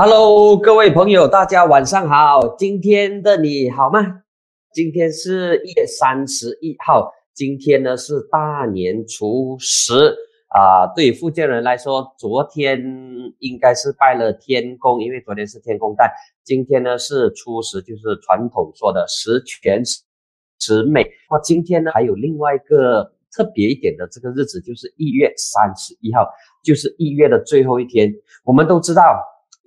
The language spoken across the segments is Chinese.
Hello，各位朋友，大家晚上好。今天的你好吗？今天是一月三十一号，今天呢是大年初十啊。对于福建人来说，昨天应该是拜了天公，因为昨天是天公诞。今天呢是初十，就是传统说的十全十美。那今天呢还有另外一个特别一点的这个日子，就是一月三十一号，就是一月的最后一天。我们都知道。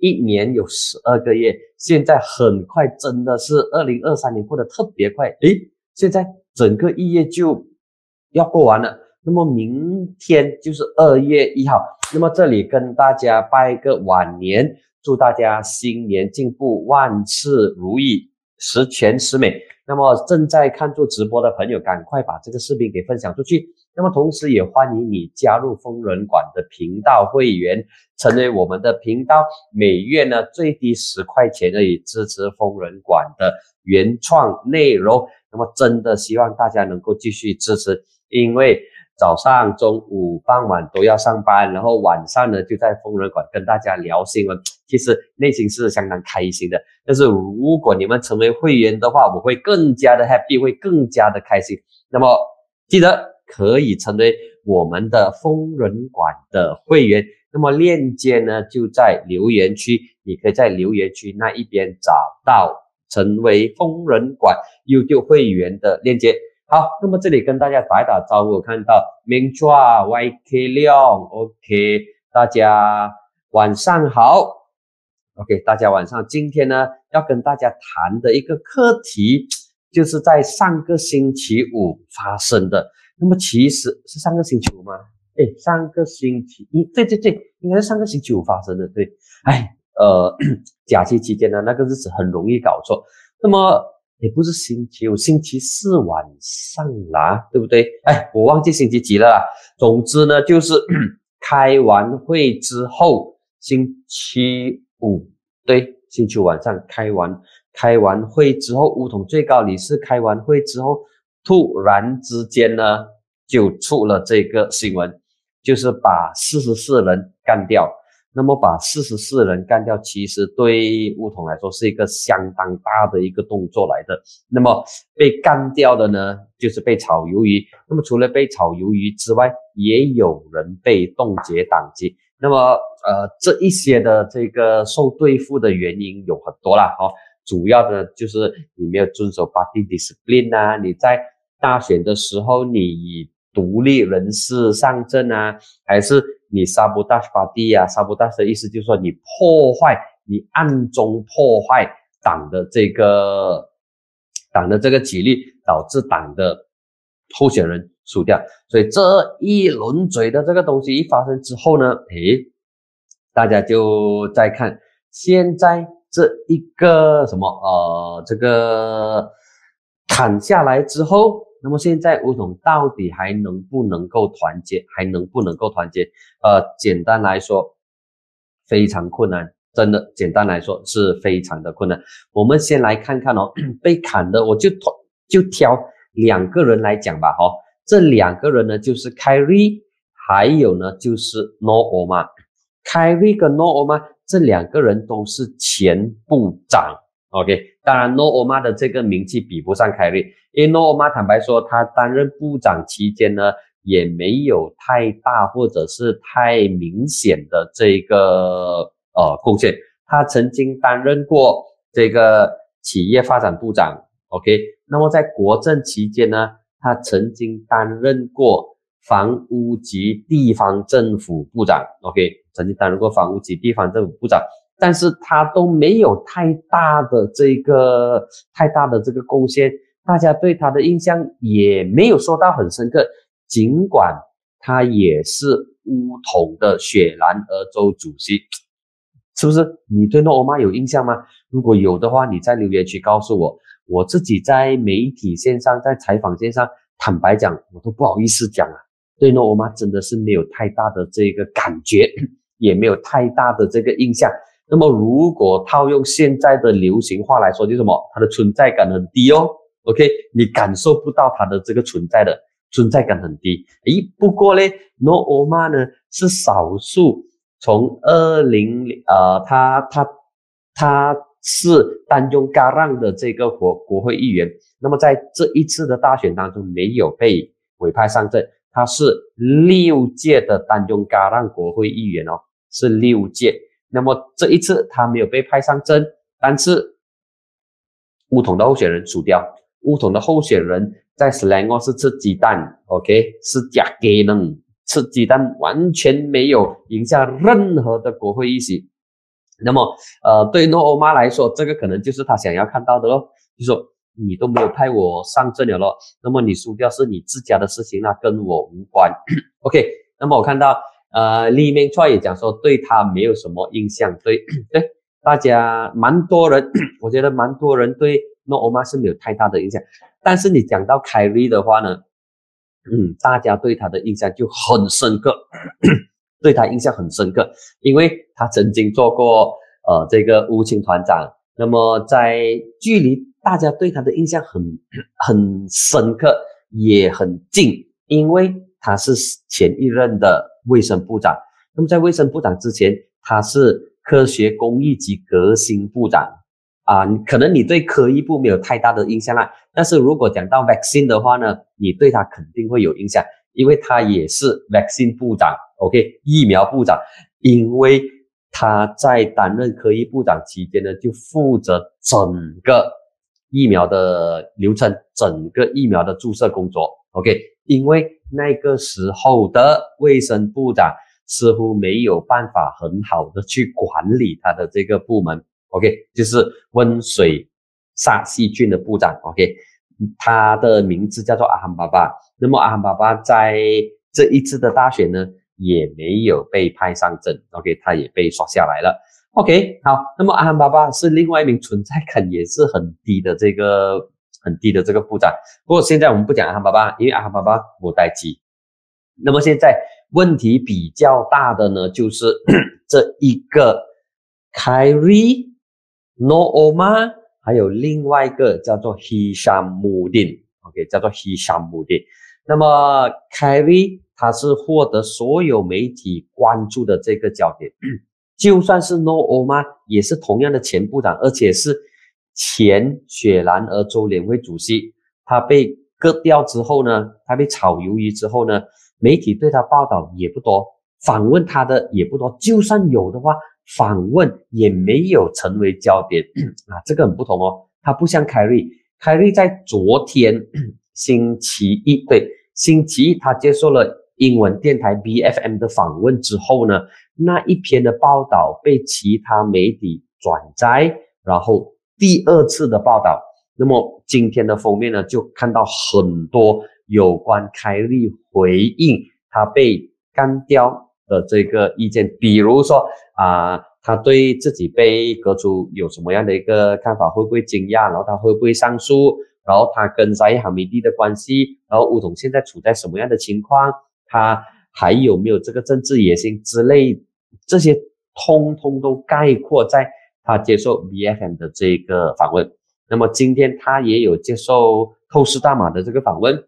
一年有十二个月，现在很快，真的是二零二三年过得特别快。诶，现在整个一月就要过完了，那么明天就是二月一号。那么这里跟大家拜个晚年，祝大家新年进步，万事如意，十全十美。那么正在看做直播的朋友，赶快把这个视频给分享出去。那么同时也欢迎你加入疯人馆的频道会员，成为我们的频道，每月呢最低十块钱而已，支持疯人馆的原创内容。那么真的希望大家能够继续支持，因为早上、中午、傍晚都要上班，然后晚上呢就在疯人馆跟大家聊新闻，其实内心是相当开心的。但是如果你们成为会员的话，我会更加的 happy，会更加的开心。那么记得。可以成为我们的疯人馆的会员，那么链接呢就在留言区，你可以在留言区那一边找到成为疯人馆 YouTube 会员的链接。好，那么这里跟大家打一打招呼，看到明抓 YK 亮，OK，大家晚上好，OK，大家晚上，今天呢要跟大家谈的一个课题，就是在上个星期五发生的。那么其实是上个星期五吗？哎，上个星期一，对对对，应该是上个星期五发生的。对，哎，呃，假期期间呢，那个日子很容易搞错。那么也不是星期五，星期四晚上啦，对不对？哎，我忘记星期几了。啦。总之呢，就是 开完会之后，星期五，对，星期五晚上开完开完会之后，梧桐最高理事开完会之后。突然之间呢，就出了这个新闻，就是把四十四人干掉。那么把四十四人干掉，其实对梧桐来说是一个相当大的一个动作来的。那么被干掉的呢，就是被炒鱿鱼。那么除了被炒鱿鱼之外，也有人被冻结党籍。那么呃，这一些的这个受对付的原因有很多啦，哈。主要的就是你没有遵守 party discipline 啊，你在大选的时候你以独立人士上阵啊，还是你 sabotage party 啊？sabotage 的意思就是说你破坏，你暗中破坏党的这个党的这个纪律，导致党的候选人输掉。所以这一轮嘴的这个东西一发生之后呢，诶，大家就在看现在。这一个什么呃，这个砍下来之后，那么现在吴统到底还能不能够团结？还能不能够团结？呃，简单来说，非常困难，真的，简单来说是非常的困难。我们先来看看哦，被砍的，我就挑就挑两个人来讲吧，哈，这两个人呢就是凯瑞，还有呢就是诺欧玛，凯瑞跟诺欧玛。这两个人都是前部长，OK。当然，诺欧玛的这个名气比不上凯瑞，因为诺欧玛坦白说，他担任部长期间呢，也没有太大或者是太明显的这个呃贡献。他曾经担任过这个企业发展部长，OK。那么在国政期间呢，他曾经担任过房屋及地方政府部长，OK。曾经担任过房屋及地方政府部长，但是他都没有太大的这个太大的这个贡献，大家对他的印象也没有说到很深刻。尽管他也是乌统的雪兰莪州主席，是不是？你对诺欧玛有印象吗？如果有的话，你在留言区告诉我。我自己在媒体线上，在采访线上，坦白讲，我都不好意思讲啊。对诺欧玛真的是没有太大的这个感觉。也没有太大的这个印象。那么，如果套用现在的流行话来说，就什么？它的存在感很低哦。OK，你感受不到它的这个存在的存在感很低。诶，不过呢，No 欧玛呢是少数从二零呃，他他他是丹中嘎让的这个国国会议员。那么在这一次的大选当中，没有被委派上阵。他是六届的丹中嘎让国会议员哦，是六届。那么这一次他没有被派上阵，但是乌统的候选人输掉。乌统的候选人在斯兰哦是吃鸡蛋，OK，是假给能吃鸡蛋，完全没有赢下任何的国会议席。那么，呃，对诺欧妈来说，这个可能就是他想要看到的咯，就说你都没有派我上阵了咯，那么你输掉是你自家的事情，那跟我无关。OK，那么我看到，呃，里面出也讲说对他没有什么印象，对 对，大家蛮多人，我觉得蛮多人对诺欧妈是没有太大的印象，但是你讲到凯瑞的话呢，嗯，大家对他的印象就很深刻。对他印象很深刻，因为他曾经做过呃这个乌青团长。那么在距离大家对他的印象很很深刻，也很近，因为他是前一任的卫生部长。那么在卫生部长之前，他是科学工艺及革新部长啊。可能你对科艺部没有太大的印象啦，但是如果讲到 vaccine 的话呢，你对他肯定会有印象，因为他也是 vaccine 部长。OK，疫苗部长，因为他在担任科技部长期间呢，就负责整个疫苗的流程，整个疫苗的注射工作。OK，因为那个时候的卫生部长似乎没有办法很好的去管理他的这个部门。OK，就是温水杀细菌的部长。OK，他的名字叫做阿罕巴巴。那么阿罕巴巴在这一次的大选呢？也没有被派上阵，OK，他也被刷下来了，OK，好，那么阿汉巴巴是另外一名存在感也是很低的这个很低的这个部长。不过现在我们不讲阿汉巴巴，因为阿汉巴巴不待机。那么现在问题比较大的呢，就是 这一个 Kyrie Nooma，还有另外一个叫做 Hisham Mudin，OK，叫做 Hisham Mudin。那么凯瑞。他是获得所有媒体关注的这个焦点，就算是 No 欧吗？也是同样的前部长，而且是前雪兰莪州联会主席。他被割掉之后呢，他被炒鱿鱼之后呢，媒体对他报道也不多，访问他的也不多。就算有的话，访问也没有成为焦点 啊，这个很不同哦。他不像凯瑞，凯瑞在昨天星期一，对，星期一他接受了。英文电台 B F M 的访问之后呢，那一篇的报道被其他媒体转载，然后第二次的报道，那么今天的封面呢，就看到很多有关凯利回应他被干掉的这个意见，比如说啊，他对自己被革除有什么样的一个看法，会不会惊讶，然后他会不会上诉，然后他跟沙伊哈米蒂的关系，然后乌统现在处在什么样的情况？他还有没有这个政治野心之类，这些通通都概括在他接受 B F M 的这个访问。那么今天他也有接受透视大马的这个访问，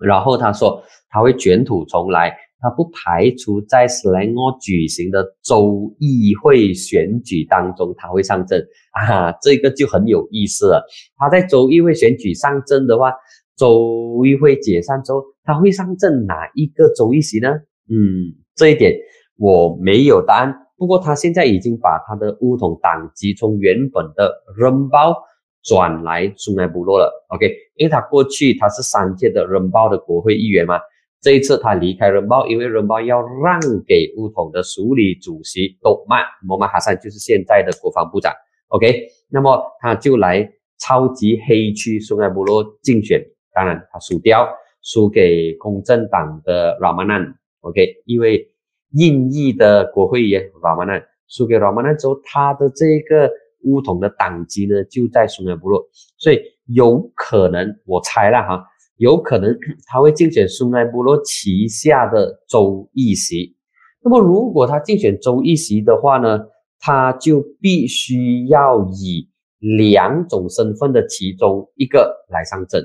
然后他说他会卷土重来，他不排除在斯莱诺举行的州议会选举当中他会上阵啊，这个就很有意思了。他在州议会选举上阵的话。州议会解散之后，他会上阵哪一个州议席呢？嗯，这一点我没有答案。不过他现在已经把他的乌统党籍从原本的人包转来苏奈部落了。OK，因为他过去他是三届的人包的国会议员嘛，这一次他离开人包，因为人包要让给乌统的署理主席多曼摩曼哈桑，就是现在的国防部长。OK，那么他就来超级黑区苏奈部落竞选。当然，他输掉，输给公正党的 Ramanan，OK，因为印裔的国会议员 Ramanan 输给 Ramanan 之后，他的这个乌统的党籍呢就在苏奈部落，所以有可能，我猜了哈，有可能 他会竞选苏奈部落旗下的州议席。那么，如果他竞选州议席的话呢，他就必须要以两种身份的其中一个来上阵。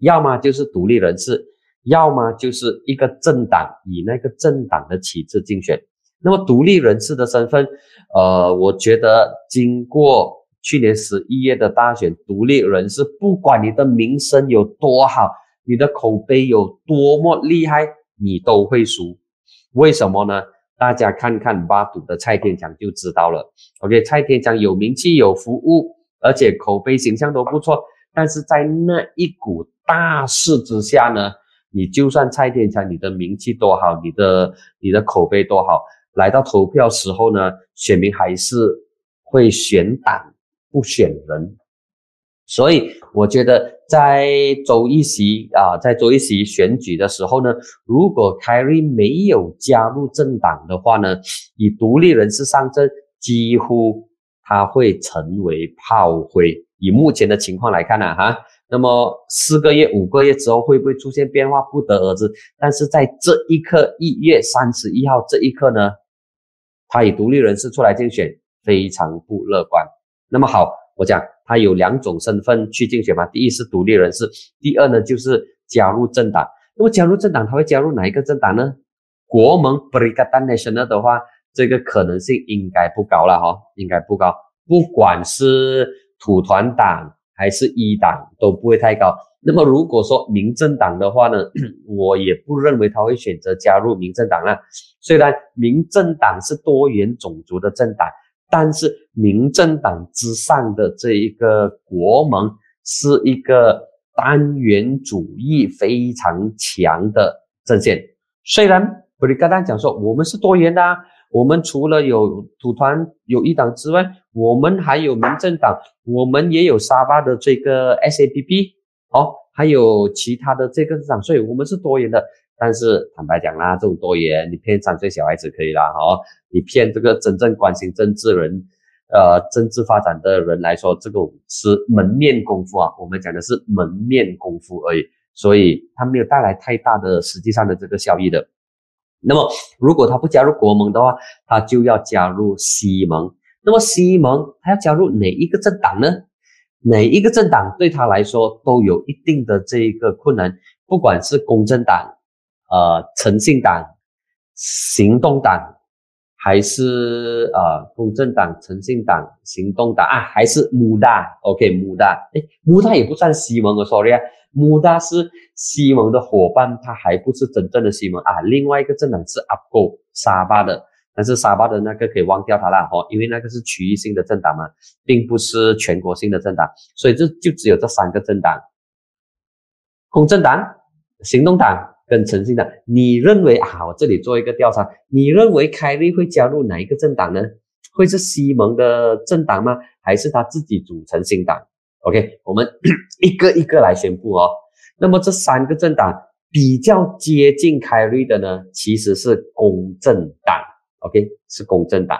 要么就是独立人士，要么就是一个政党以那个政党的旗帜竞选。那么独立人士的身份，呃，我觉得经过去年十一月的大选，独立人士不管你的名声有多好，你的口碑有多么厉害，你都会输。为什么呢？大家看看八赌的蔡天强就知道了。OK，蔡天强有名气、有服务，而且口碑形象都不错。但是在那一股大势之下呢，你就算蔡天强，你的名气多好，你的你的口碑多好，来到投票时候呢，选民还是会选党不选人。所以我觉得，在周一席啊，在周一席选举的时候呢，如果凯瑞没有加入政党的话呢，以独立人士上阵，几乎他会成为炮灰。以目前的情况来看呢，哈，那么四个月、五个月之后会不会出现变化，不得而知。但是在这一刻，一月三十一号这一刻呢，他以独立人士出来竞选，非常不乐观。那么好，我讲。他有两种身份去竞选嘛？第一是独立人士，第二呢就是加入政党。那么加入政党，他会加入哪一个政党呢？国盟 （Brigade Nasional） 的话，这个可能性应该不高了哈，应该不高。不管是土团党还是一党，都不会太高。那么如果说民政党的话呢，我也不认为他会选择加入民政党了。虽然民政党是多元种族的政党。但是民政党之上的这一个国盟是一个单元主义非常强的阵线。虽然布里格丹讲说我们是多元的，我们除了有土团有一党之外，我们还有民政党，我们也有沙巴的这个 SAPP，哦，还有其他的这个党，所以我们是多元的。但是坦白讲啦，这种多元，你骗三岁小孩子可以啦，哈，你骗这个真正关心政治人，呃，政治发展的人来说，这个是门面功夫啊。我们讲的是门面功夫而已，所以它没有带来太大的实际上的这个效益的。那么，如果他不加入国盟的话，他就要加入西盟。那么西盟他要加入哪一个政党呢？哪一个政党对他来说都有一定的这一个困难，不管是公正党。呃，诚信党、行动党，还是呃公正党、诚信党、行动党啊？还是穆大？OK，穆大，哎，穆大也不算西蒙的，sorry 啊，穆大是西蒙的伙伴，他还不是真正的西蒙啊。另外一个政党是阿狗沙巴的，但是沙巴的那个可以忘掉它了哦，因为那个是区域性的政党嘛，并不是全国性的政党，所以这就只有这三个政党：公正党、行动党。跟诚信的，你认为啊？我这里做一个调查，你认为凯利会加入哪一个政党呢？会是西蒙的政党吗？还是他自己组成新党？OK，我们 一个一个来宣布哦。那么这三个政党比较接近凯利的呢，其实是公正党。OK，是公正党，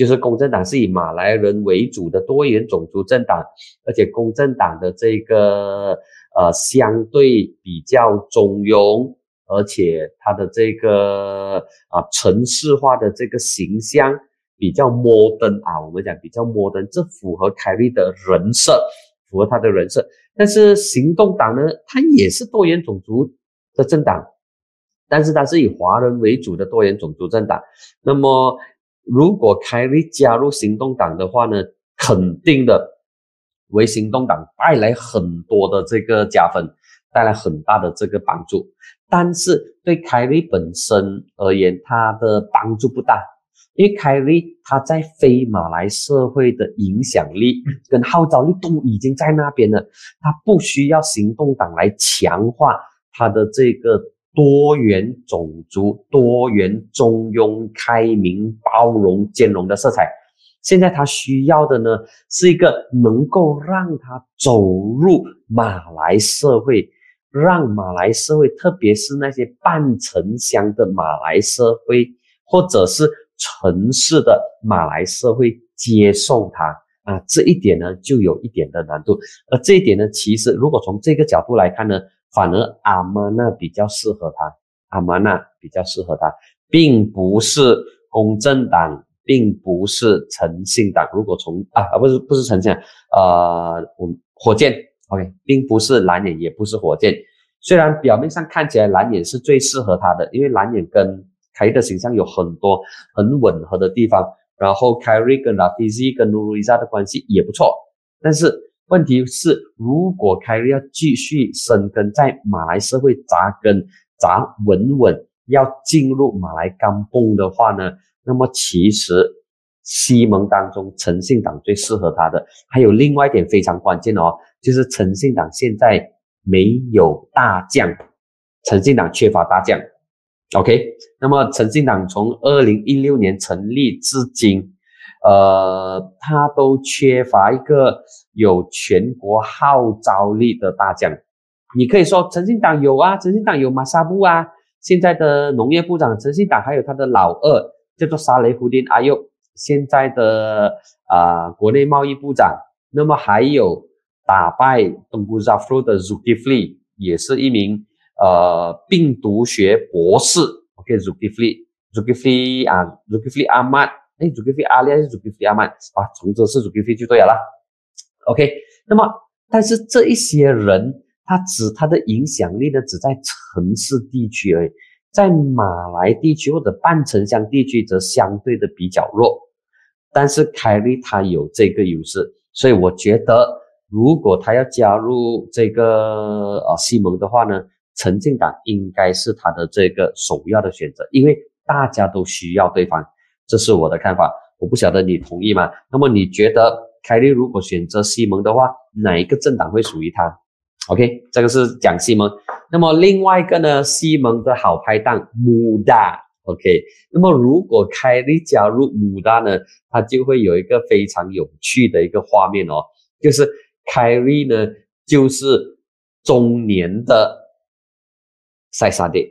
就是公正党是以马来人为主的多元种族政党，而且公正党的这个。呃，相对比较中庸，而且它的这个啊城市化的这个形象比较摩登啊，我们讲比较摩登，这符合凯利的人设，符合他的人设。但是行动党呢，它也是多元种族的政党，但是它是以华人为主的多元种族政党。那么，如果凯利加入行动党的话呢，肯定的。为行动党带来很多的这个加分，带来很大的这个帮助，但是对凯利本身而言，他的帮助不大，因为凯利他在非马来社会的影响力 跟号召力都已经在那边了，他不需要行动党来强化他的这个多元种族、多元中庸、开明、包容、兼容的色彩。现在他需要的呢，是一个能够让他走入马来社会，让马来社会，特别是那些半城乡的马来社会，或者是城市的马来社会接受他啊，这一点呢，就有一点的难度。而这一点呢，其实如果从这个角度来看呢，反而阿玛纳比较适合他，阿玛纳比较适合他，并不是公正党。并不是诚信党，如果从啊啊不是不是诚信，呃，我火箭，OK，并不是蓝眼，也不是火箭。虽然表面上看起来蓝眼是最适合他的，因为蓝眼跟凯利的形象有很多很吻合的地方，然后凯瑞跟拉菲兹跟努瑞莎的关系也不错，但是问题是，如果凯瑞要继续生根在马来社会扎根扎稳稳，要进入马来甘蹦的话呢，那么其实西蒙当中诚信党最适合他的，还有另外一点非常关键哦，就是诚信党现在没有大将。诚信党缺乏大将，OK，那么诚信党从二零一六年成立至今，呃，他都缺乏一个有全国号召力的大将。你可以说诚信党有啊，诚信党有马萨布啊，现在的农业部长，诚信党还有他的老二叫做沙雷胡丁阿佑，现在的啊国内贸易部长。那么还有打败东姑扎夫的 Zukifli，也是一名。呃，病毒学博士，OK，Zulkifli，Zulkifli 啊 Zukifli Ahmad，哎，Zulkifli Ali 还是 Zulkifli Ahmad 啊？总之是 Zulkifli 就对了，OK。那么，但是这一些人，他只他的影响力呢，只在城市地区而已，在马来地区或者半城乡地区则相对的比较弱。但是凯利他有这个优势，所以我觉得，如果他要加入这个呃西蒙的话呢？陈进党应该是他的这个首要的选择，因为大家都需要对方，这是我的看法。我不晓得你同意吗？那么你觉得凯利如果选择西蒙的话，哪一个政党会属于他？OK，这个是讲西蒙。那么另外一个呢，西蒙的好拍档穆达。OK，那么如果凯利加入穆达呢，他就会有一个非常有趣的一个画面哦，就是凯利呢就是中年的。塞萨蒂，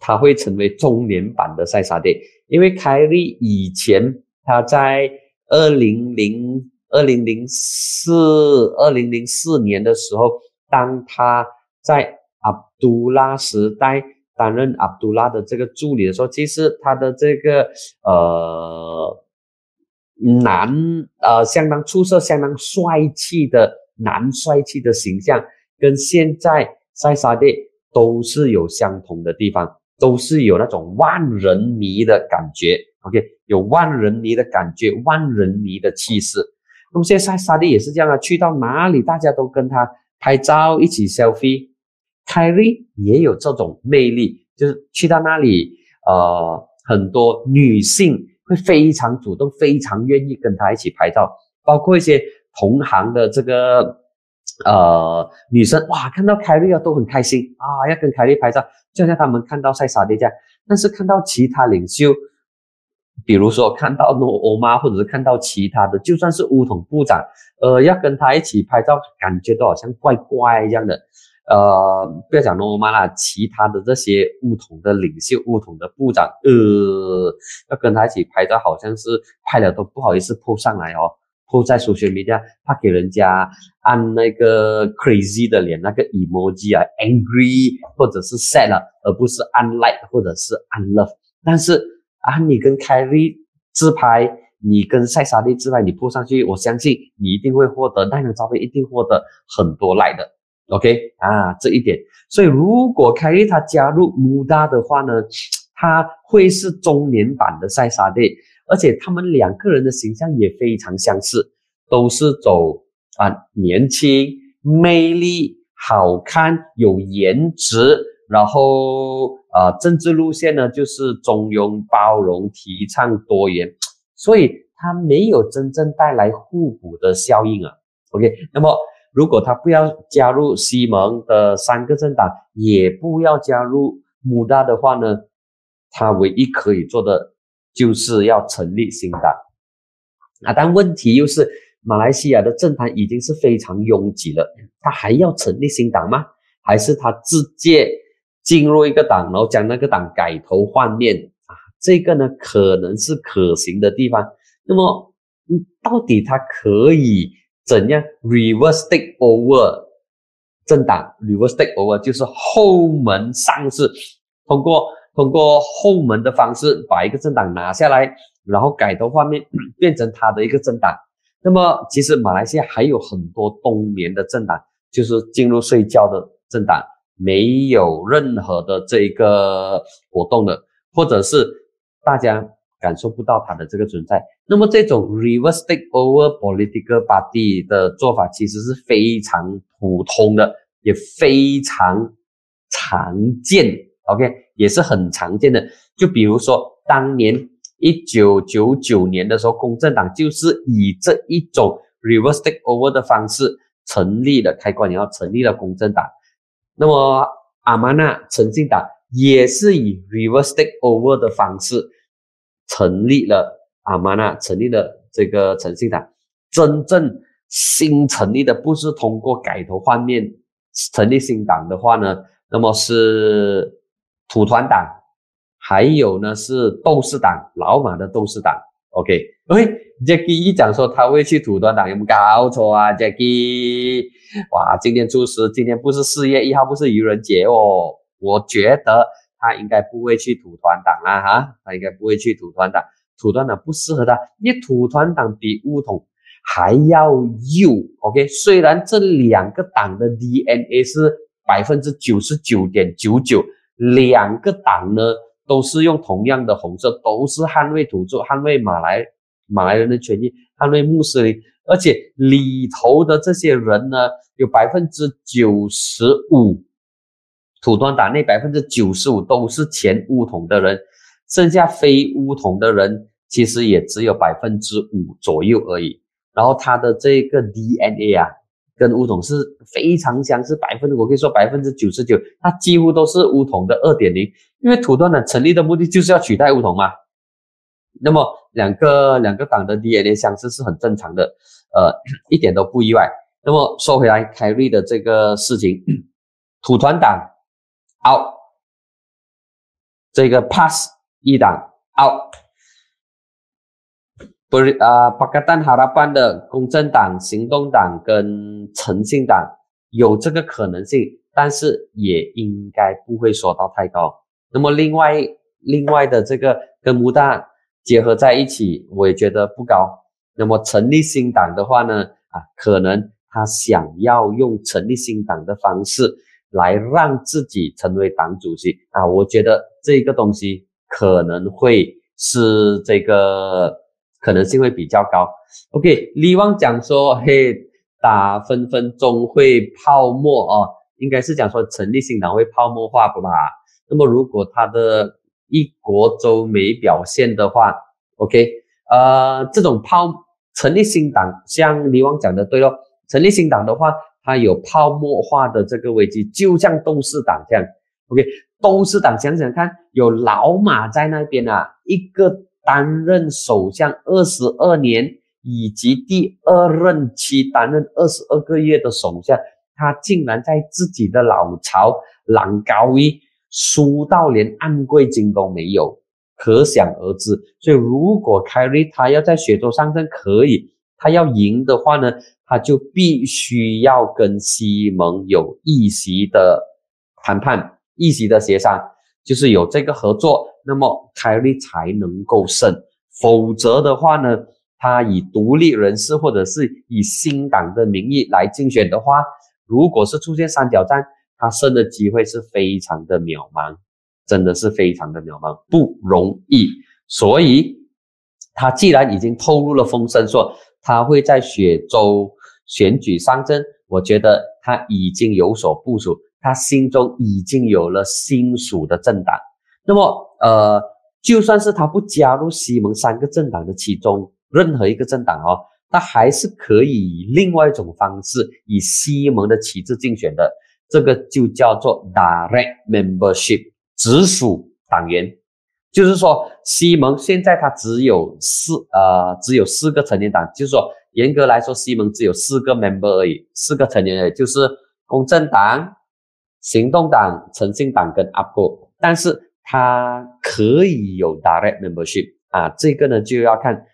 他会成为中年版的塞萨蒂，因为凯利以前他在二零零二零零四二零零四年的时候，当他在阿杜拉时代担任阿杜拉的这个助理的时候，其实他的这个呃男呃相当出色、相当帅气的男帅气的形象，跟现在塞萨蒂。都是有相同的地方，都是有那种万人迷的感觉。OK，有万人迷的感觉，万人迷的气势。那么现在沙地也是这样啊，去到哪里大家都跟他拍照，一起 selfie。凯莉也有这种魅力，就是去到那里，呃，很多女性会非常主动，非常愿意跟他一起拍照，包括一些同行的这个。呃，女生哇，看到凯莉啊都很开心啊，要跟凯莉拍照，就像他们看到塞萨蒂这样。但是看到其他领袖，比如说看到诺欧妈，或者是看到其他的，就算是乌统部长，呃，要跟他一起拍照，感觉都好像怪怪一样的。呃，不要讲诺欧妈啦，其他的这些乌统的领袖、乌统的部长，呃，要跟他一起拍照，好像是拍了都不好意思 po 上来哦。或在搜寻媒体，他给人家按那个 crazy 的脸，那个 emoji 啊，angry 或者是 sad，而不是按 like 或者是按 love。但是啊，你跟凯莉自拍，你跟塞沙蒂自拍，你铺上去，我相信你一定会获得那张照片，一定获得很多 like 的。OK 啊，这一点。所以如果凯莉他加入穆达的话呢，他会是中年版的塞沙蒂。而且他们两个人的形象也非常相似，都是走啊年轻、魅力、好看、有颜值，然后啊政治路线呢就是中庸、包容、提倡多元，所以他没有真正带来互补的效应啊。OK，那么如果他不要加入西蒙的三个政党，也不要加入穆大的话呢，他唯一可以做的。就是要成立新党啊，但问题又是马来西亚的政坛已经是非常拥挤了，他还要成立新党吗？还是他直接进入一个党，然后将那个党改头换面啊？这个呢，可能是可行的地方。那么，到底他可以怎样 reverse take over 政党？reverse take over 就是后门上市，通过。通过后门的方式把一个政党拿下来，然后改头换面 变成他的一个政党。那么，其实马来西亚还有很多冬眠的政党，就是进入睡觉的政党，没有任何的这个活动的。或者是大家感受不到它的这个存在。那么这种 reverse takeover political party 的做法其实是非常普通的，也非常常见。OK，也是很常见的。就比如说当年一九九九年的时候，公正党就是以这一种 reverse takeover 的方式成立了，开关然后成立了公正党。那么阿玛纳诚信党也是以 reverse takeover 的方式成立了阿玛纳，成立了这个诚信党。真正新成立的不是通过改头换面成立新党的话呢，那么是土团党，还有呢是斗士党，老马的斗士党。OK，喂，Jackie 一讲说他会去土团党，有没有搞错啊？Jackie，哇，今天初十，今天不是四月一号，不是愚人节哦。我觉得他应该不会去土团党啊，哈，他应该不会去土团党，土团党不适合他，因为土团党比乌统还要幼。OK，虽然这两个党的 DNA 是百分之九十九点九九，两个党呢。都是用同样的红色，都是捍卫土著、捍卫马来马来人的权益、捍卫穆斯林，而且里头的这些人呢，有百分之九十五，土团党内百分之九十五都是前乌统的人，剩下非乌统的人其实也只有百分之五左右而已。然后他的这个 DNA 啊。跟乌统是非常相似，百分之我可以说百分之九十九，它几乎都是乌统的二点零。因为土团党成立的目的就是要取代乌统嘛。那么两个两个党的 DNA 相似是很正常的，呃，一点都不意外。那么说回来，凯瑞的这个事情，土团党 out，这个 pass 一党 out。不是啊，巴格丹哈拉班的公正党、行动党跟诚信党有这个可能性，但是也应该不会说到太高。那么另外另外的这个跟穆大结合在一起，我也觉得不高。那么成立新党的话呢，啊，可能他想要用成立新党的方式来让自己成为党主席啊，我觉得这个东西可能会是这个。可能性会比较高。OK，李旺讲说，嘿，打分分钟会泡沫哦，应该是讲说成立新党会泡沫化不吧。那么如果他的一国州没表现的话，OK，呃，这种泡成立新党，像李旺讲的对咯，成立新党的话，它有泡沫化的这个危机，就像斗士党这样。OK，斗士党想想看，有老马在那边啊，一个。担任首相二十二年，以及第二任期担任二十二个月的首相，他竟然在自己的老巢朗高威输到连安贵金都没有，可想而知。所以，如果凯瑞他要在雪州上阵，可以，他要赢的话呢，他就必须要跟西蒙有一席的谈判，一席的协商，就是有这个合作。那么凯利才能够胜，否则的话呢，他以独立人士或者是以新党的名义来竞选的话，如果是出现三角战，他胜的机会是非常的渺茫，真的是非常的渺茫，不容易。所以，他既然已经透露了风声，说他会在雪州选举上阵，我觉得他已经有所部署，他心中已经有了新属的政党。那么，呃，就算是他不加入西蒙三个政党的其中任何一个政党哦，他还是可以以另外一种方式以西蒙的旗帜竞选的。这个就叫做 direct membership，直属党员。就是说，西蒙现在他只有四呃，只有四个成年党，就是说，严格来说，西蒙只有四个 member 而已，四个成员，就是公正党、行动党、诚信党跟阿布，但是。它可以有 direct membership 啊，这个呢就要看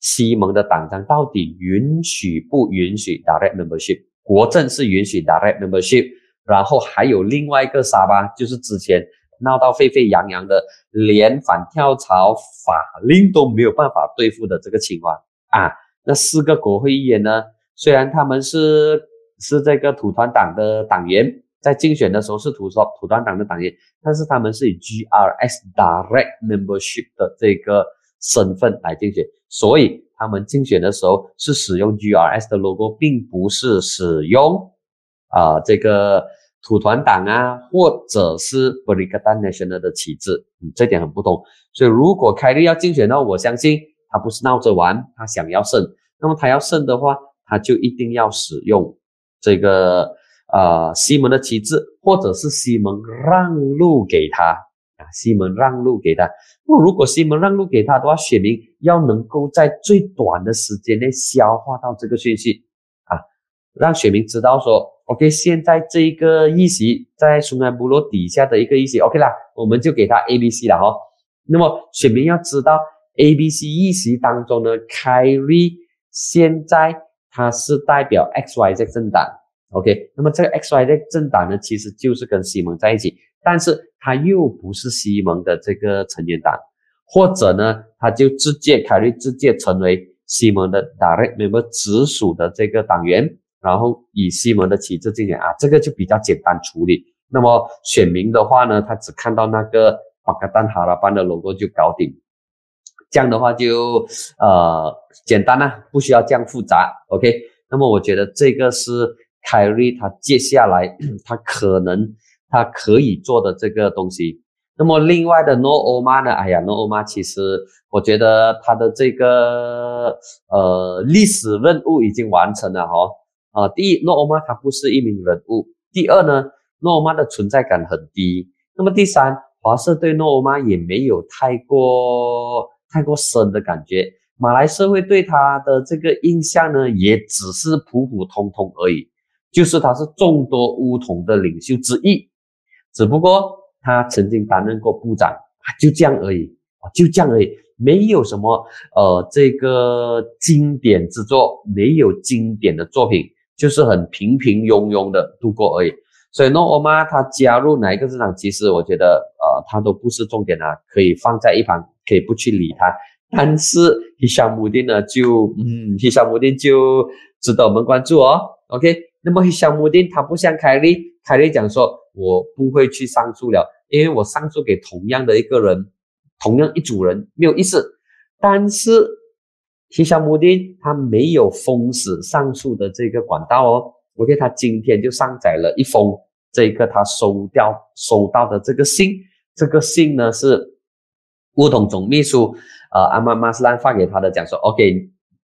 西蒙的党章到底允许不允许 direct membership。国政是允许 direct membership，然后还有另外一个沙巴，就是之前闹到沸沸扬扬的，连反跳槽法令都没有办法对付的这个情况啊。那四个国会议员呢，虽然他们是是这个土团党的党员在竞选的时候是土说土团党的党员，但是他们是以 GRS Direct Membership 的这个身份来竞选，所以他们竞选的时候是使用 GRS 的 logo，并不是使用啊这个土团党啊或者是 BRICATAN NATIONAL 的旗帜，嗯，这点很不同。所以如果凯利要竞选的话，我相信他不是闹着玩，他想要胜。那么他要胜的话，他就一定要使用这个。啊，西门的旗帜，或者是西门让路给他啊，西门让路给他。那如果西门让路给他的话，选民要能够在最短的时间内消化到这个讯息啊，让选民知道说，OK，现在这一个议席在苏南部落底下的一个议席，OK 啦，我们就给他 A、B、C 了哈。那么选民要知道 A、B、C 议席当中呢，凯瑞现在他是代表 X、Y、Z 政党。OK，那么这个 X Y 的政党呢，其实就是跟西蒙在一起，但是他又不是西蒙的这个成员党，或者呢，他就直接凯瑞直接成为西蒙的 Direct Member 直属的这个党员，然后以西蒙的旗帜进行啊，这个就比较简单处理。那么选民的话呢，他只看到那个巴格丹哈拉班的 logo 就搞定，这样的话就呃简单了，不需要这样复杂。OK，那么我觉得这个是。凯瑞他接下来 他可能他可以做的这个东西，那么另外的诺欧玛呢？哎呀，诺欧玛其实我觉得他的这个呃历史任务已经完成了哈啊。第一，诺欧玛他不是一名人物；第二呢，诺欧玛的存在感很低。那么第三，华社对诺欧玛也没有太过太过深的感觉，马来社会对他的这个印象呢，也只是普普通通而已。就是他是众多巫统的领袖之一，只不过他曾经担任过部长啊，就这样而已啊，就这样而已，没有什么呃这个经典之作，没有经典的作品，就是很平平庸庸的度过而已。所以诺欧玛他加入哪一个市场，其实我觉得呃他都不是重点啊，可以放在一旁，可以不去理他。但是希沙姆丁呢，就嗯希沙姆丁就值得我们关注哦。OK。那么小木丁他不像凯利，凯利讲说，我不会去上诉了，因为我上诉给同样的一个人，同样一组人没有意思。但是希小木丁他没有封死上诉的这个管道哦，OK，他今天就上载了一封这个他收掉收到的这个信，这个信呢是乌统总秘书呃阿曼马斯兰发给他的，讲说 OK。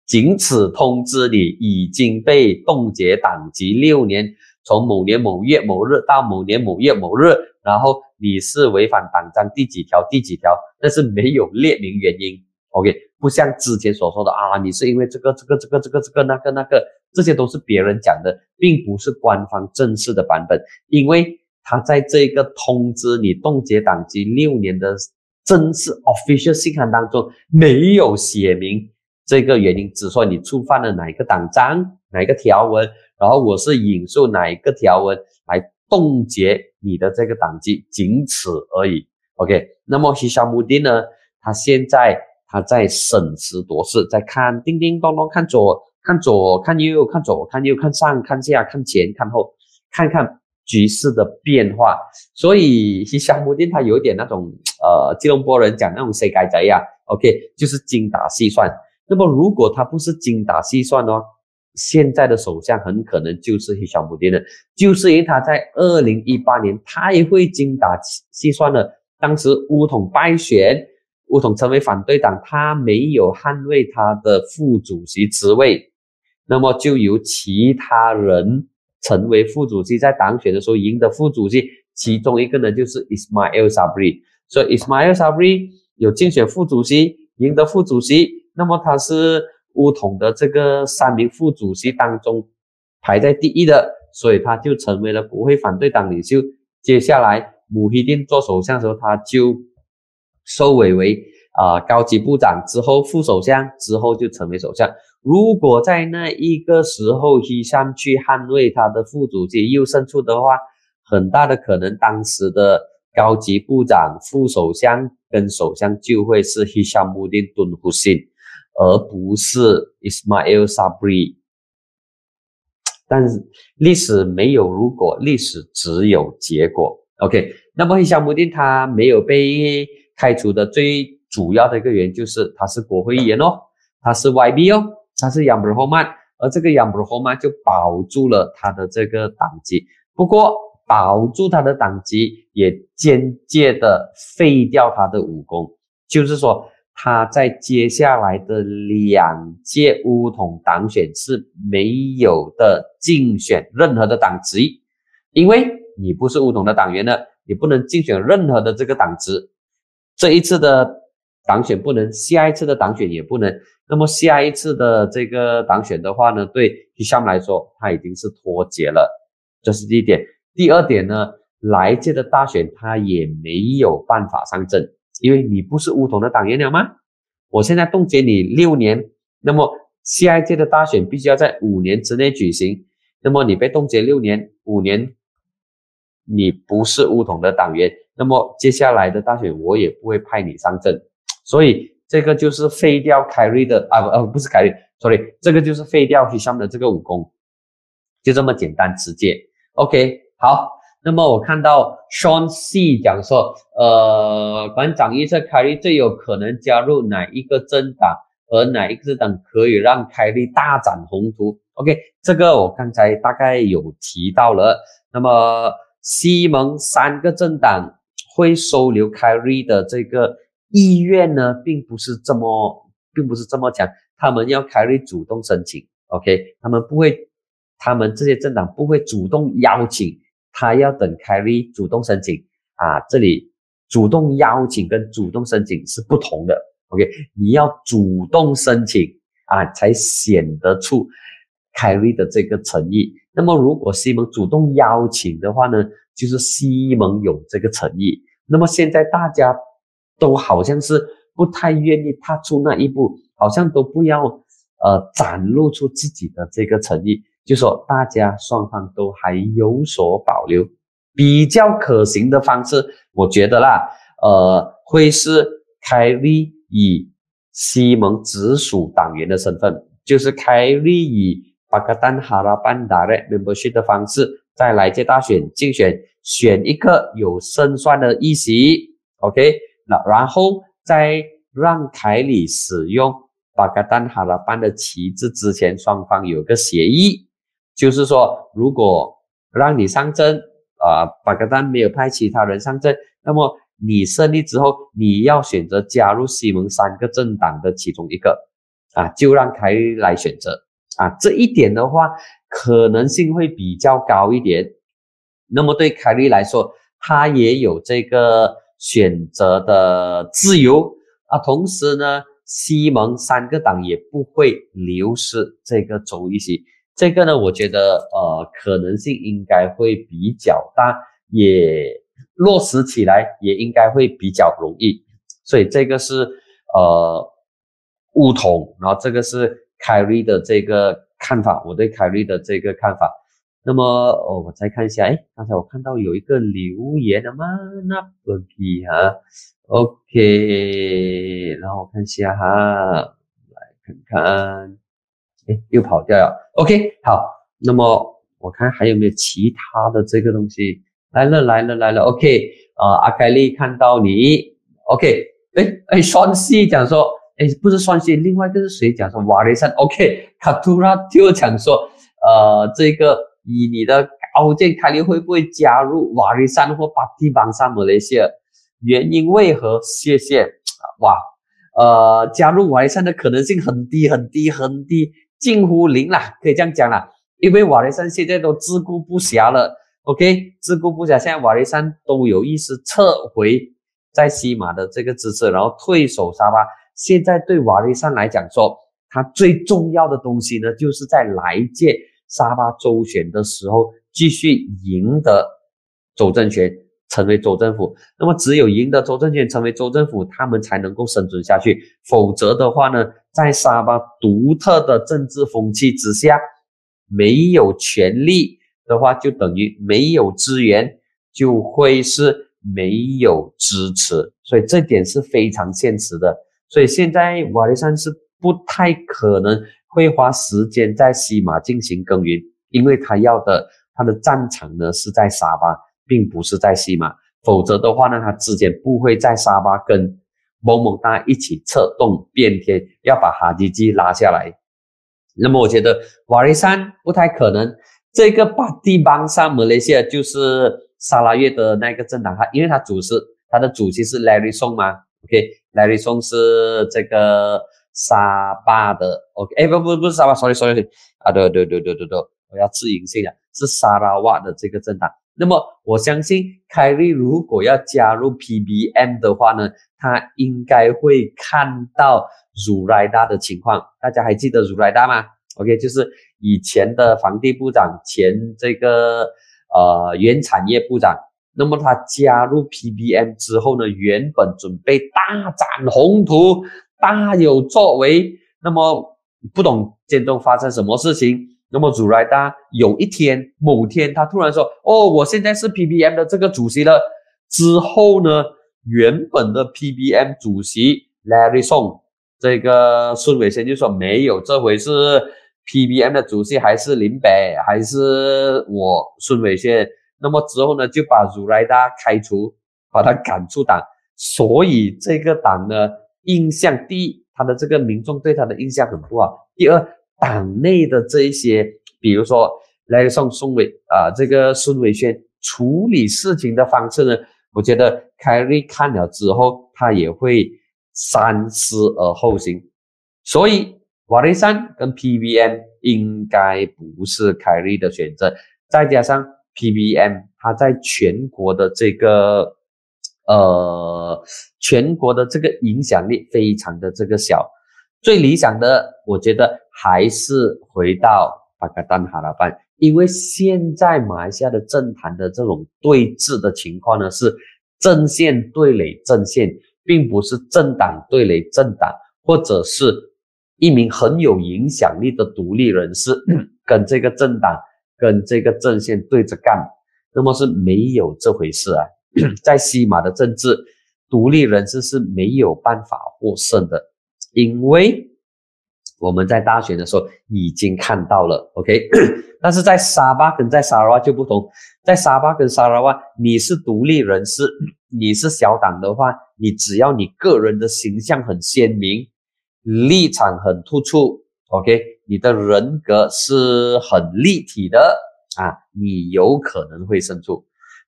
仅此通知你已经被冻结党籍六年，从某年某月某日到某年某月某日，然后你是违反党章第几条第几条，但是没有列明原因。OK，不像之前所说的啊，你是因为这个这个这个这个这个那个那个，这些都是别人讲的，并不是官方正式的版本，因为他在这个通知你冻结党籍六年的正式 official 信函当中没有写明。这个原因只说你触犯了哪一个党章、哪一个条文，然后我是引述哪一个条文来冻结你的这个党籍，仅此而已。OK，那么西沙穆丁呢？他现在他在审时度势，在看叮叮咚咚，看左看左看右，看左看右，看上看下，看前看后，看看局势的变化。所以西沙穆丁他有点那种呃，吉隆坡人讲那种谁改贼呀？OK，就是精打细算。那么，如果他不是精打细算的话，现在的首相很可能就是希小布丁了。就是因为他在二零一八年太会精打细算了。当时乌统败选，乌统成为反对党，他没有捍卫他的副主席职位，那么就由其他人成为副主席。在当选的时候赢得副主席，其中一个呢就是 Ismail Sabri。所以 Ismail Sabri 有竞选副主席，赢得副主席。那么他是乌统的这个三名副主席当中排在第一的，所以他就成为了国会反对党领袖。接下来姆希丁做首相的时候，他就收委为啊高级部长，之后副首相，之后就成为首相。如果在那一个时候希山去捍卫他的副主席又胜出的话，很大的可能当时的高级部长、副首相跟首相就会是希山穆丁敦胡辛。而不是 Ismail Sabri。但是历史没有如果，历史只有结果。OK，那么黑小姆丁他没有被开除的最主要的一个原因就是他是国会议员哦，他是 YB 哦，他是 Yang Berhormat，而这个 Yang Berhormat 就保住了他的这个党籍。不过保住他的党籍也间接的废掉他的武功，就是说他在接下来的两届乌统党选是没有的竞选任何的党籍，因为。你不是乌统的党员了，你不能竞选任何的这个党职。这一次的党选不能，下一次的党选也不能。那么下一次的这个党选的话呢，对 Hisham 来说，他已经是脱节了。这是第一点。第二点呢，来届的大选他也没有办法上阵，因为你不是乌统的党员了吗？我现在冻结你六年，那么下一届的大选必须要在五年之内举行。那么你被冻结六年，五年。你不是乌统的党员，那么接下来的大选我也不会派你上阵，所以这个就是废掉凯瑞的啊不呃不是凯瑞，sorry，这个就是废掉许尚的这个武功，就这么简单直接。OK，好，那么我看到 Sean C 讲说，呃，馆长预测凯瑞最有可能加入哪一个政党，而哪一个政党可以让凯瑞大展宏图？OK，这个我刚才大概有提到了，那么。西蒙三个政党会收留凯瑞的这个意愿呢，并不是这么，并不是这么强。他们要凯瑞主动申请，OK？他们不会，他们这些政党不会主动邀请他，要等凯瑞主动申请啊。这里主动邀请跟主动申请是不同的，OK？你要主动申请啊，才显得出凯瑞的这个诚意。那么，如果西蒙主动邀请的话呢，就是西蒙有这个诚意。那么现在大家都好像是不太愿意踏出那一步，好像都不要呃展露出自己的这个诚意，就说大家双方都还有所保留。比较可行的方式，我觉得啦，呃，会是凯利以西蒙直属党员的身份，就是凯利以。巴格丹哈拉班达的 membership 的方式，再来届大选竞选，选一个有胜算的议席，OK，那然后再让凯里使用巴格丹哈拉班的旗帜之前，双方有个协议，就是说，如果让你上阵，啊，巴格丹没有派其他人上阵，那么你胜利之后，你要选择加入西蒙三个政党的其中一个，啊，就让凯利来选择。啊，这一点的话，可能性会比较高一点。那么对凯利来说，他也有这个选择的自由啊。同时呢，西蒙三个党也不会流失这个州一席。这个呢，我觉得呃，可能性应该会比较大，也落实起来也应该会比较容易。所以这个是呃乌统，然后这个是。凯瑞的这个看法，我对凯瑞的这个看法。那么，哦，我再看一下，哎，刚才我看到有一个留言的吗？那不比哈，OK，然后我看一下哈，来看看，哎，又跑掉了。OK，好，那么我看还有没有其他的这个东西来了来了来了。OK，啊，阿凯丽看到你，OK，哎哎，双 C 讲说。哎，不是双 C，，另外一个是谁讲说瓦雷山？OK，卡图拉就讲说，呃，这个以你的高见，凯利会不会加入瓦雷山或巴蒂邦萨马来西亚？原因为何？谢谢。哇，呃，加入瓦雷山的可能性很低很低很低，近乎零啦，可以这样讲啦。因为瓦雷山现在都自顾不暇了，OK，自顾不暇，现在瓦雷山都有意思撤回在西马的这个支持，然后退守沙巴。现在对瓦雷山来讲，说他最重要的东西呢，就是在来届沙巴州选的时候继续赢得州政权，成为州政府。那么，只有赢得州政权，成为州政府，他们才能够生存下去。否则的话呢，在沙巴独特的政治风气之下，没有权力的话，就等于没有资源，就会是没有支持。所以这点是非常现实的。所以现在瓦雷山是不太可能会花时间在西马进行耕耘，因为他要的他的战场呢是在沙巴，并不是在西马，否则的话呢，他之前不会在沙巴跟某某大一起策动变天，要把哈吉基拉下来。那么我觉得瓦雷山不太可能，这个巴蒂邦上马来西亚就是沙拉越的那个政党，他因为他主是他的主席是 Larry Song 吗？OK，Larry Song 是这个沙巴的，OK，哎不不不是沙巴，sorry sorry，啊对对对对对对，我要自营性啊，是沙拉瓦的这个政党。那么我相信凯利如果要加入 PBM 的话呢，他应该会看到如来达的情况。大家还记得如来达吗？OK，就是以前的房地部长，前这个呃原产业部长。那么他加入 PBM 之后呢，原本准备大展宏图，大有作为。那么不懂间中发生什么事情。那么，祖莱达有一天、某天，他突然说：“哦，我现在是 PBM 的这个主席了。”之后呢，原本的 PBM 主席 Larry Song，这个孙伟先就说：“没有这回是，PBM 的主席还是林北，还是我孙伟先。”那么之后呢，就把如来达开除，把他赶出党。所以这个党呢，印象第一，他的这个民众对他的印象很不好；第二。党内的这一些，比如说来送宋伟啊，这个孙伟轩处理事情的方式呢，我觉得凯瑞看了之后，他也会三思而后行。所以瓦雷山跟 PBM 应该不是凯瑞的选择，再加上 PBM 它在全国的这个呃全国的这个影响力非常的这个小。最理想的，我觉得还是回到巴格丹哈拉班，因为现在马来西亚的政坛的这种对峙的情况呢，是阵线对垒阵线，并不是政党对垒政党，或者是一名很有影响力的独立人士跟这个政党跟这个阵线对着干，那么是没有这回事啊，在西马的政治，独立人士是没有办法获胜的。因为我们在大选的时候已经看到了，OK，但是在沙巴跟在沙拉瓦就不同，在沙巴跟沙拉瓦，你是独立人士，你是小党的话，你只要你个人的形象很鲜明，立场很突出，OK，你的人格是很立体的啊，你有可能会胜出。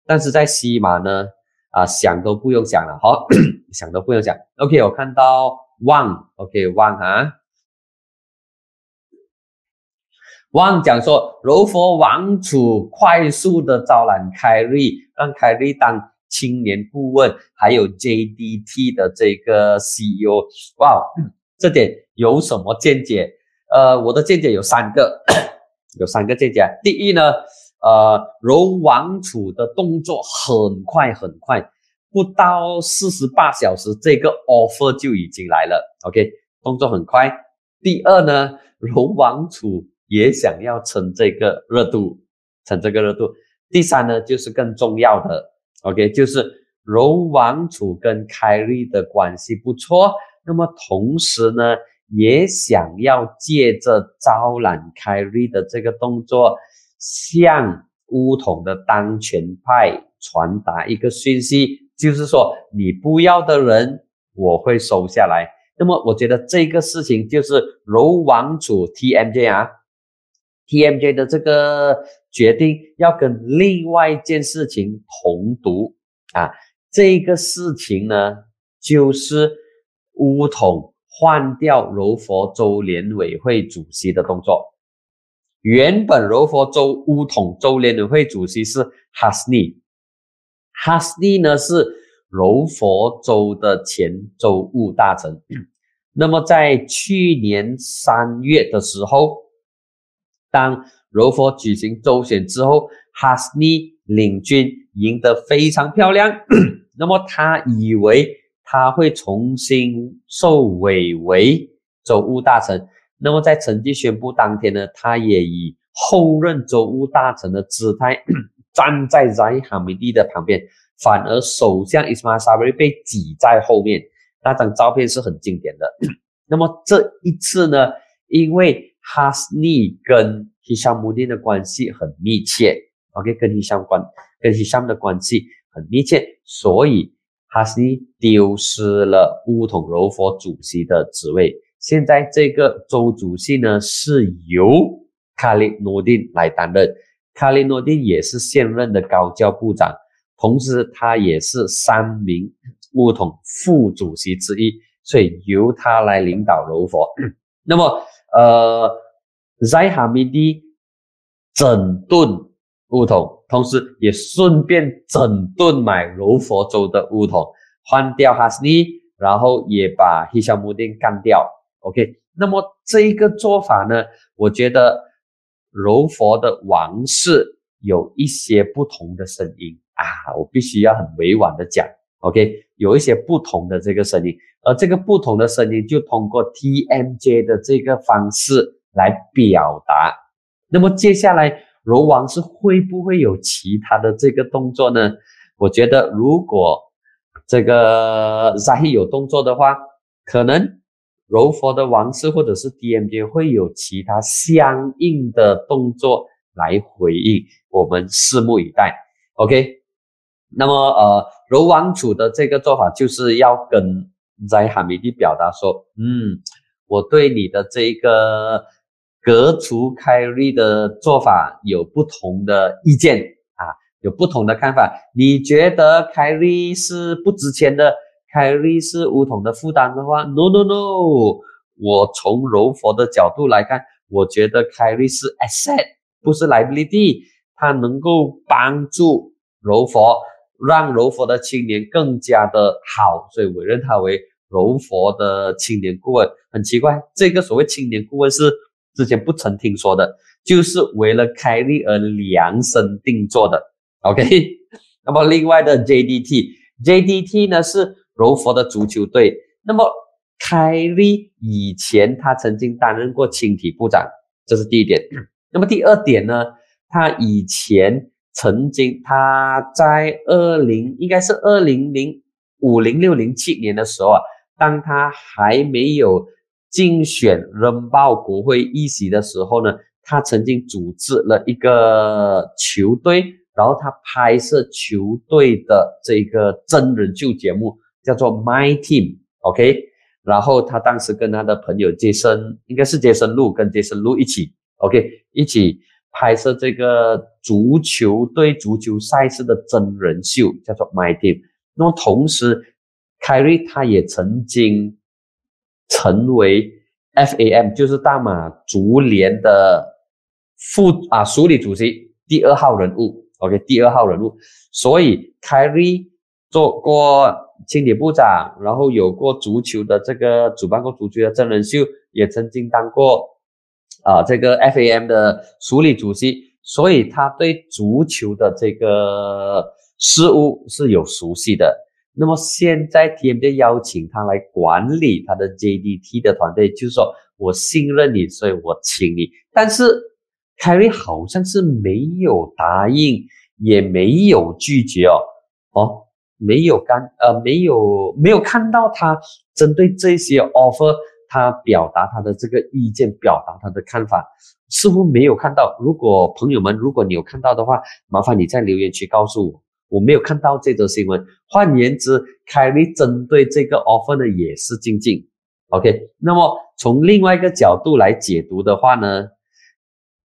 但是在西马呢，啊，想都不用想了，好，想都不用想，OK，我看到。旺，OK，旺啊！旺讲说，柔佛王储快速的招揽凯瑞，让凯瑞当青年顾问，还有 JDT 的这个 CEO。哇，这点有什么见解？呃，我的见解有三个，有三个见解。第一呢，呃，柔王储的动作很快很快。不到四十八小时，这个 offer 就已经来了。OK，动作很快。第二呢，龙王储也想要蹭这个热度，蹭这个热度。第三呢，就是更重要的，OK，就是龙王储跟凯瑞的关系不错，那么同时呢，也想要借着招揽凯瑞的这个动作，向乌统的当权派传达一个讯息。就是说，你不要的人，我会收下来。那么，我觉得这个事情就是柔王储 TMJ 啊，TMJ 的这个决定要跟另外一件事情同读啊。这个事情呢，就是乌统换掉柔佛州联委会主席的动作。原本柔佛州乌统州联委会主席是哈斯尼。哈斯蒂呢是柔佛州的前州务大臣，那么在去年三月的时候，当柔佛举行州选之后，哈斯尼领军赢得非常漂亮，那么他以为他会重新受委为州务大臣，那么在成绩宣布当天呢，他也以后任州务大臣的姿态。站在在哈米蒂的旁边，反而首相伊斯马沙维被挤在后面。那张照片是很经典的。那么这一次呢，因为哈斯尼跟 Hisham Mudin 的关系很密切，OK，跟 Hisham 关跟 Hisham 的关系很密切，所以哈斯尼丢失了乌统柔佛主席的职位。现在这个州主席呢是由卡利诺丁来担任，卡利诺丁也是现任的高教部长，同时他也是三名乌统副主席之一，所以由他来领导柔佛。那么，呃。在哈米蒂整顿乌统，同时也顺便整顿买柔佛州的乌统，换掉哈斯尼，然后也把希肖姆丁干掉。OK，那么这一个做法呢，我觉得柔佛的王室有一些不同的声音啊，我必须要很委婉的讲。OK，有一些不同的这个声音，而这个不同的声音就通过 TMJ 的这个方式。来表达，那么接下来柔王是会不会有其他的这个动作呢？我觉得如果这个 Zai 有动作的话，可能柔佛的王室或者是 DMJ 会有其他相应的动作来回应，我们拭目以待。OK，那么呃柔王储的这个做法就是要跟在哈米蒂表达说，嗯，我对你的这个。革除凯瑞的做法有不同的意见啊，有不同的看法。你觉得凯瑞是不值钱的，凯瑞是乌统的负担的话，no no no。我从柔佛的角度来看，我觉得凯瑞是 asset，不是 liability。他能够帮助柔佛，让柔佛的青年更加的好，所以委任他为柔佛的青年顾问。很奇怪，这个所谓青年顾问是。之前不曾听说的，就是为了凯利而量身定做的。OK，那么另外的 JDT，JDT 呢是柔佛的足球队。那么凯利以前他曾经担任过青体部长，这是第一点。那么第二点呢，他以前曾经他在二零应该是二零零五零六零七年的时候啊，当他还没有。竞选人报国会议席的时候呢，他曾经组织了一个球队，然后他拍摄球队的这个真人秀节目，叫做 My Team，OK。然后他当时跟他的朋友杰森，应该是杰森路，跟杰森路一起，OK，一起拍摄这个足球队足球赛事的真人秀，叫做 My Team。那么同时，凯瑞他也曾经。成为 FAM 就是大马足联的副啊署理主席第二号人物，OK 第二号人物，所以凯瑞做过青体部长，然后有过足球的这个主办过足球的真人秀，也曾经当过啊这个 FAM 的署理主席，所以他对足球的这个事务是有熟悉的。那么现在 TMJ 邀请他来管理他的 JDT 的团队，就是说我信任你，所以我请你。但是凯瑞好像是没有答应，也没有拒绝哦，哦，没有干呃，没有没有看到他针对这些 offer，他表达他的这个意见，表达他的看法，似乎没有看到。如果朋友们，如果你有看到的话，麻烦你在留言区告诉我。我没有看到这则新闻。换言之，凯利针对这个 offer 呢也是静静。OK，那么从另外一个角度来解读的话呢，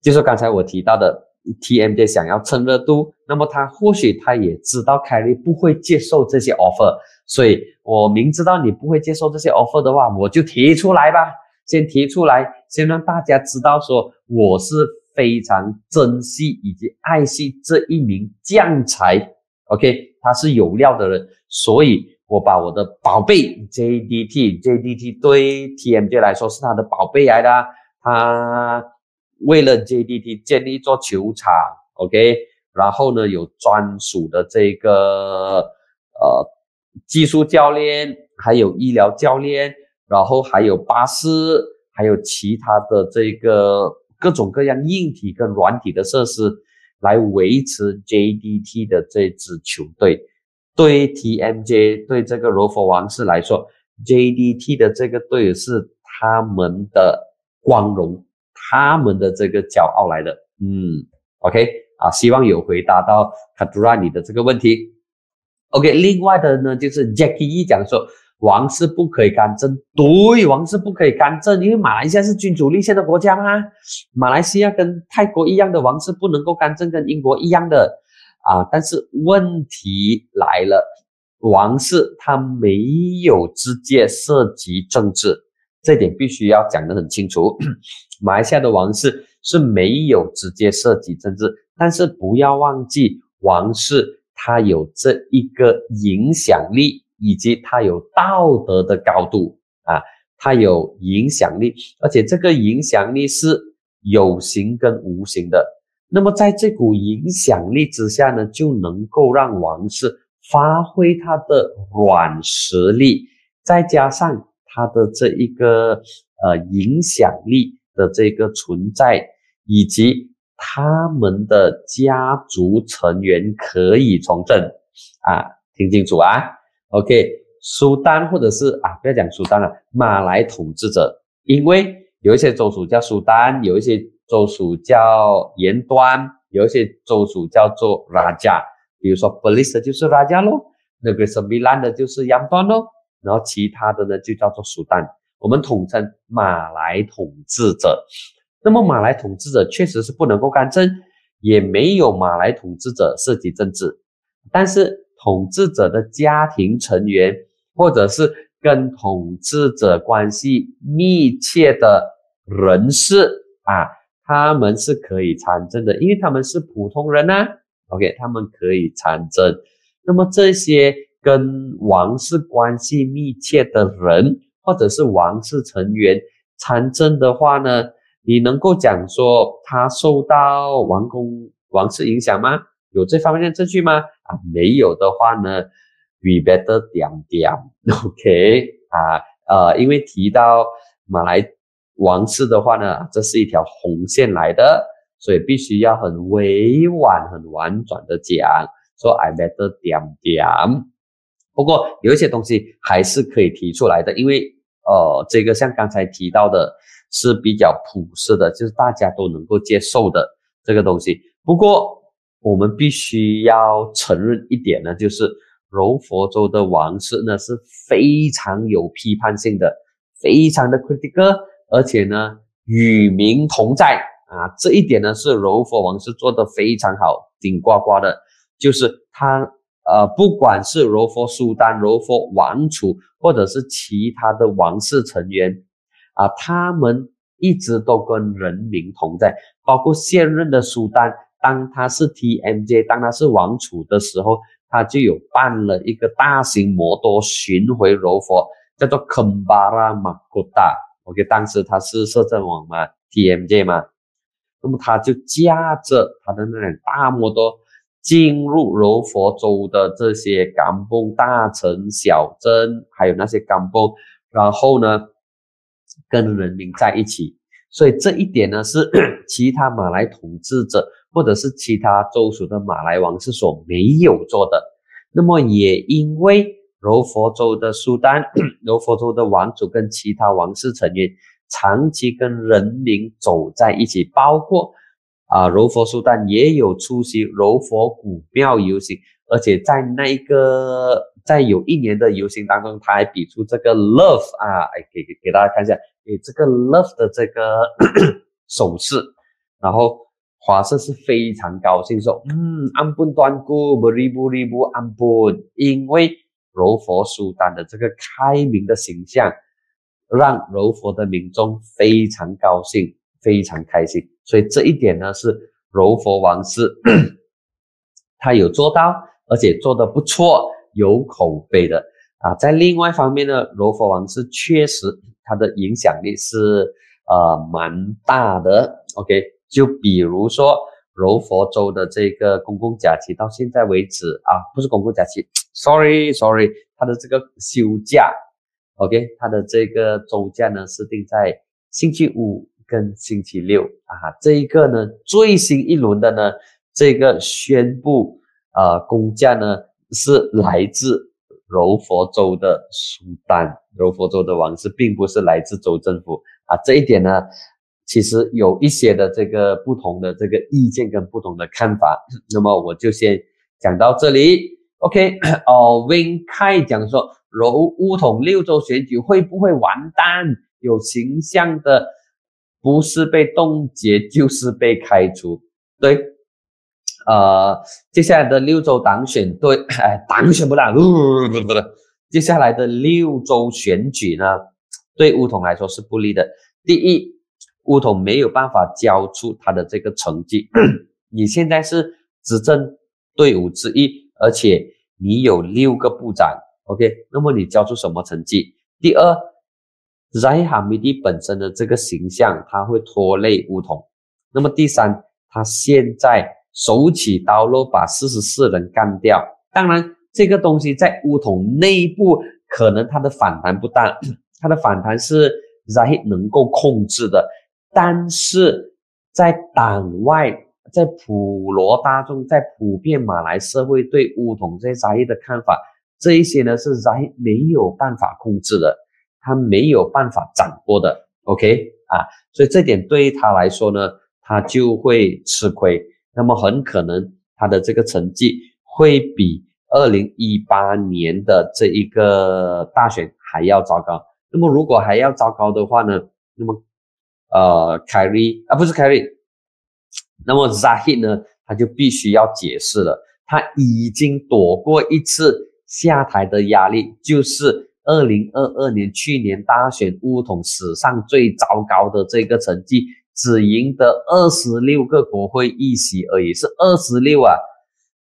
就是刚才我提到的 TMJ 想要蹭热度，那么他或许他也知道凯利不会接受这些 offer，所以我明知道你不会接受这些 offer 的话，我就提出来吧，先提出来，先让大家知道说我是非常珍惜以及爱惜这一名将才。OK，他是有料的人，所以我把我的宝贝 JDT，JDT 对 TMJ 来说是他的宝贝来的。他为了 JDT 建立一座球场，OK，然后呢有专属的这个呃技术教练，还有医疗教练，然后还有巴士，还有其他的这个各种各样硬体跟软体的设施。来维持 JDT 的这支球队，对 TMJ 对这个罗佛王室来说，JDT 的这个队是他们的光荣，他们的这个骄傲来的。嗯，OK 啊，希望有回答到卡杜拉你的这个问题。OK，另外的呢，就是 Jackie 一讲说王室不可以干政，对，王室不可以干政，因为马来西亚是君主立宪的国家嘛。马来西亚跟泰国一样的王室不能够干政，跟英国一样的啊。但是问题来了，王室他没有直接涉及政治，这点必须要讲得很清楚。马来西亚的王室是没有直接涉及政治，但是不要忘记王室。他有这一个影响力，以及他有道德的高度啊，他有影响力，而且这个影响力是有形跟无形的。那么在这股影响力之下呢，就能够让王室发挥他的软实力，再加上他的这一个呃影响力的这个存在，以及。他们的家族成员可以从政。啊，听清楚啊，OK，苏丹或者是啊，不要讲苏丹了，马来统治者，因为有一些州属叫苏丹，有一些州属叫延端，有一些州属叫做拉加，比如说 b e l i s 就是拉加咯，那个是米兰的就是延端咯，然后其他的呢就叫做苏丹，我们统称马来统治者。那么马来统治者确实是不能够干政，也没有马来统治者涉及政治，但是统治者的家庭成员或者是跟统治者关系密切的人士啊，他们是可以参政的，因为他们是普通人呐。OK，他们可以参政。那么这些跟王室关系密切的人或者是王室成员参政的话呢？你能够讲说他受到王公王室影响吗？有这方面的证据吗？啊，没有的话呢，we better 点点，OK 啊，呃，因为提到马来王室的话呢，这是一条红线来的，所以必须要很委婉、很婉转的讲，说 I better 点点。不过有一些东西还是可以提出来的，因为呃，这个像刚才提到的。是比较普世的，就是大家都能够接受的这个东西。不过，我们必须要承认一点呢，就是柔佛州的王室呢是非常有批判性的，非常的 critical，而且呢与民同在啊，这一点呢是柔佛王室做的非常好，顶呱呱的。就是他呃，不管是柔佛苏丹、柔佛王储，或者是其他的王室成员。啊，他们一直都跟人民同在，包括现任的苏丹，当他是 TMJ，当他是王储的时候，他就有办了一个大型摩托巡回柔佛，叫做 Kembara Makota。OK，当时他是摄政王嘛，TMJ 嘛，那么他就驾着他的那辆大摩托进入柔佛州的这些甘崩大城小镇，还有那些甘崩，然后呢？跟人民在一起，所以这一点呢是 其他马来统治者或者是其他州属的马来王室所没有做的。那么也因为柔佛州的苏丹、柔佛州的王族跟其他王室成员长期跟人民走在一起，包括啊柔佛苏丹也有出席柔佛古庙游行，而且在那个。在有一年的游行当中，他还比出这个 love 啊，哎，给给给大家看一下，哎，这个 love 的这个 手势，然后华社是非常高兴说，嗯，安本端固，不离不离不安本，因为柔佛苏丹的这个开明的形象，让柔佛的民众非常高兴，非常开心，所以这一点呢是柔佛王室 他有做到，而且做得不错。有口碑的啊，在另外一方面呢，柔佛王是确实它的影响力是呃蛮大的。OK，就比如说柔佛州的这个公共假期到现在为止啊，不是公共假期，sorry sorry，它的这个休假，OK，它的这个周假呢是定在星期五跟星期六啊，这一个呢最新一轮的呢这个宣布呃公假呢。是来自柔佛州的苏丹，柔佛州的王室并不是来自州政府啊。这一点呢，其实有一些的这个不同的这个意见跟不同的看法。那么我就先讲到这里。OK，哦，Win 开讲说，柔乌统六州选举会不会完蛋？有形象的，不是被冻结就是被开除。对，呃，接下来的六周党选对，哎，党选不了，不不不，接下来的六周选举呢，对乌统来说是不利的。第一，乌统没有办法交出他的这个成绩，你现在是执政队伍之一，而且你有六个部长，OK，那么你交出什么成绩？第二。在哈米蒂本身的这个形象，他会拖累乌统。那么第三，他现在手起刀落把四十四人干掉。当然，这个东西在乌统内部可能它的反弹不大，它的反弹是在能够控制的。但是在党外，在普罗大众，在普遍马来社会对乌统这些在的看法，这一些呢是在没有办法控制的。他没有办法掌握的，OK 啊，所以这点对于他来说呢，他就会吃亏。那么很可能他的这个成绩会比二零一八年的这一个大选还要糟糕。那么如果还要糟糕的话呢，那么呃，凯瑞啊，不是凯瑞，那么 Zahid 呢，他就必须要解释了。他已经躲过一次下台的压力，就是。二零二二年去年大选，乌统史上最糟糕的这个成绩，只赢得二十六个国会议席而已，是二十六啊，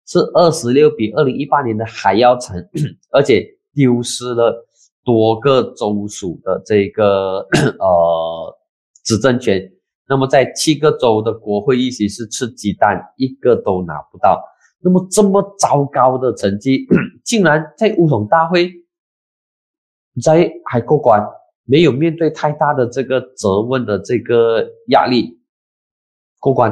是二十六，比二零一八年的还要惨，而且丢失了多个州属的这个 呃执政权。那么在七个州的国会议席是吃鸡蛋，一个都拿不到。那么这么糟糕的成绩，竟然在乌统大会。在还过关，没有面对太大的这个责问的这个压力过关。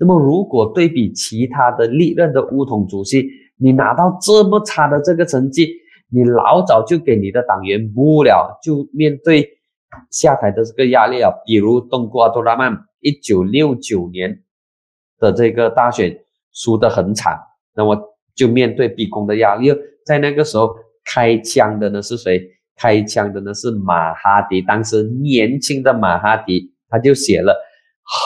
那么，如果对比其他的历任的乌统主席，你拿到这么差的这个成绩，你老早就给你的党员不了，就面对下台的这个压力啊。比如东姑阿多拉曼一九六九年的这个大选输得很惨，那么就面对逼宫的压力。在那个时候开枪的呢是谁？开枪的呢是马哈迪，当时年轻的马哈迪，他就写了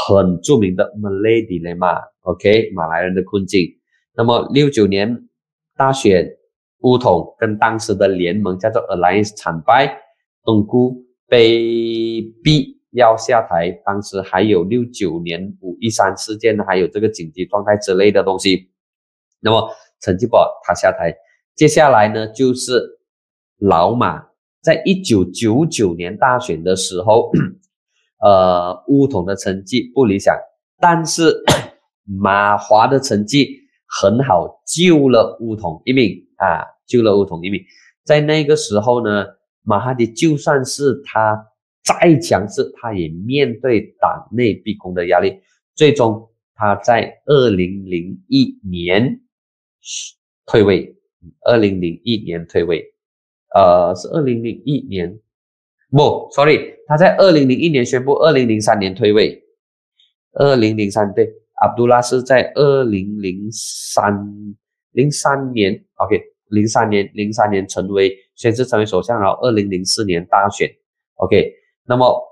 很著名的《Malay Dilemma》，OK，马来人的困境。那么六九年大选，乌统跟当时的联盟叫做 Alliance 惨败，东姑被逼要下台。当时还有六九年五一三事件，还有这个紧急状态之类的东西。那么成绩不好，他下台。接下来呢就是老马。在一九九九年大选的时候，呃，乌统的成绩不理想，但是 马华的成绩很好，救了乌统一命啊，救了乌统一命。在那个时候呢，马哈迪就算是他再强势，他也面对党内逼宫的压力，最终他在二零零一年退位，二零零一年退位。呃，是二零零一年，不，sorry，他在二零零一年宣布，二零零三年退位，二零零三对，阿卜杜拉是在二零零三零三年，OK，零三年零三年成为宣誓成为首相，然后二零零四年大选，OK，那么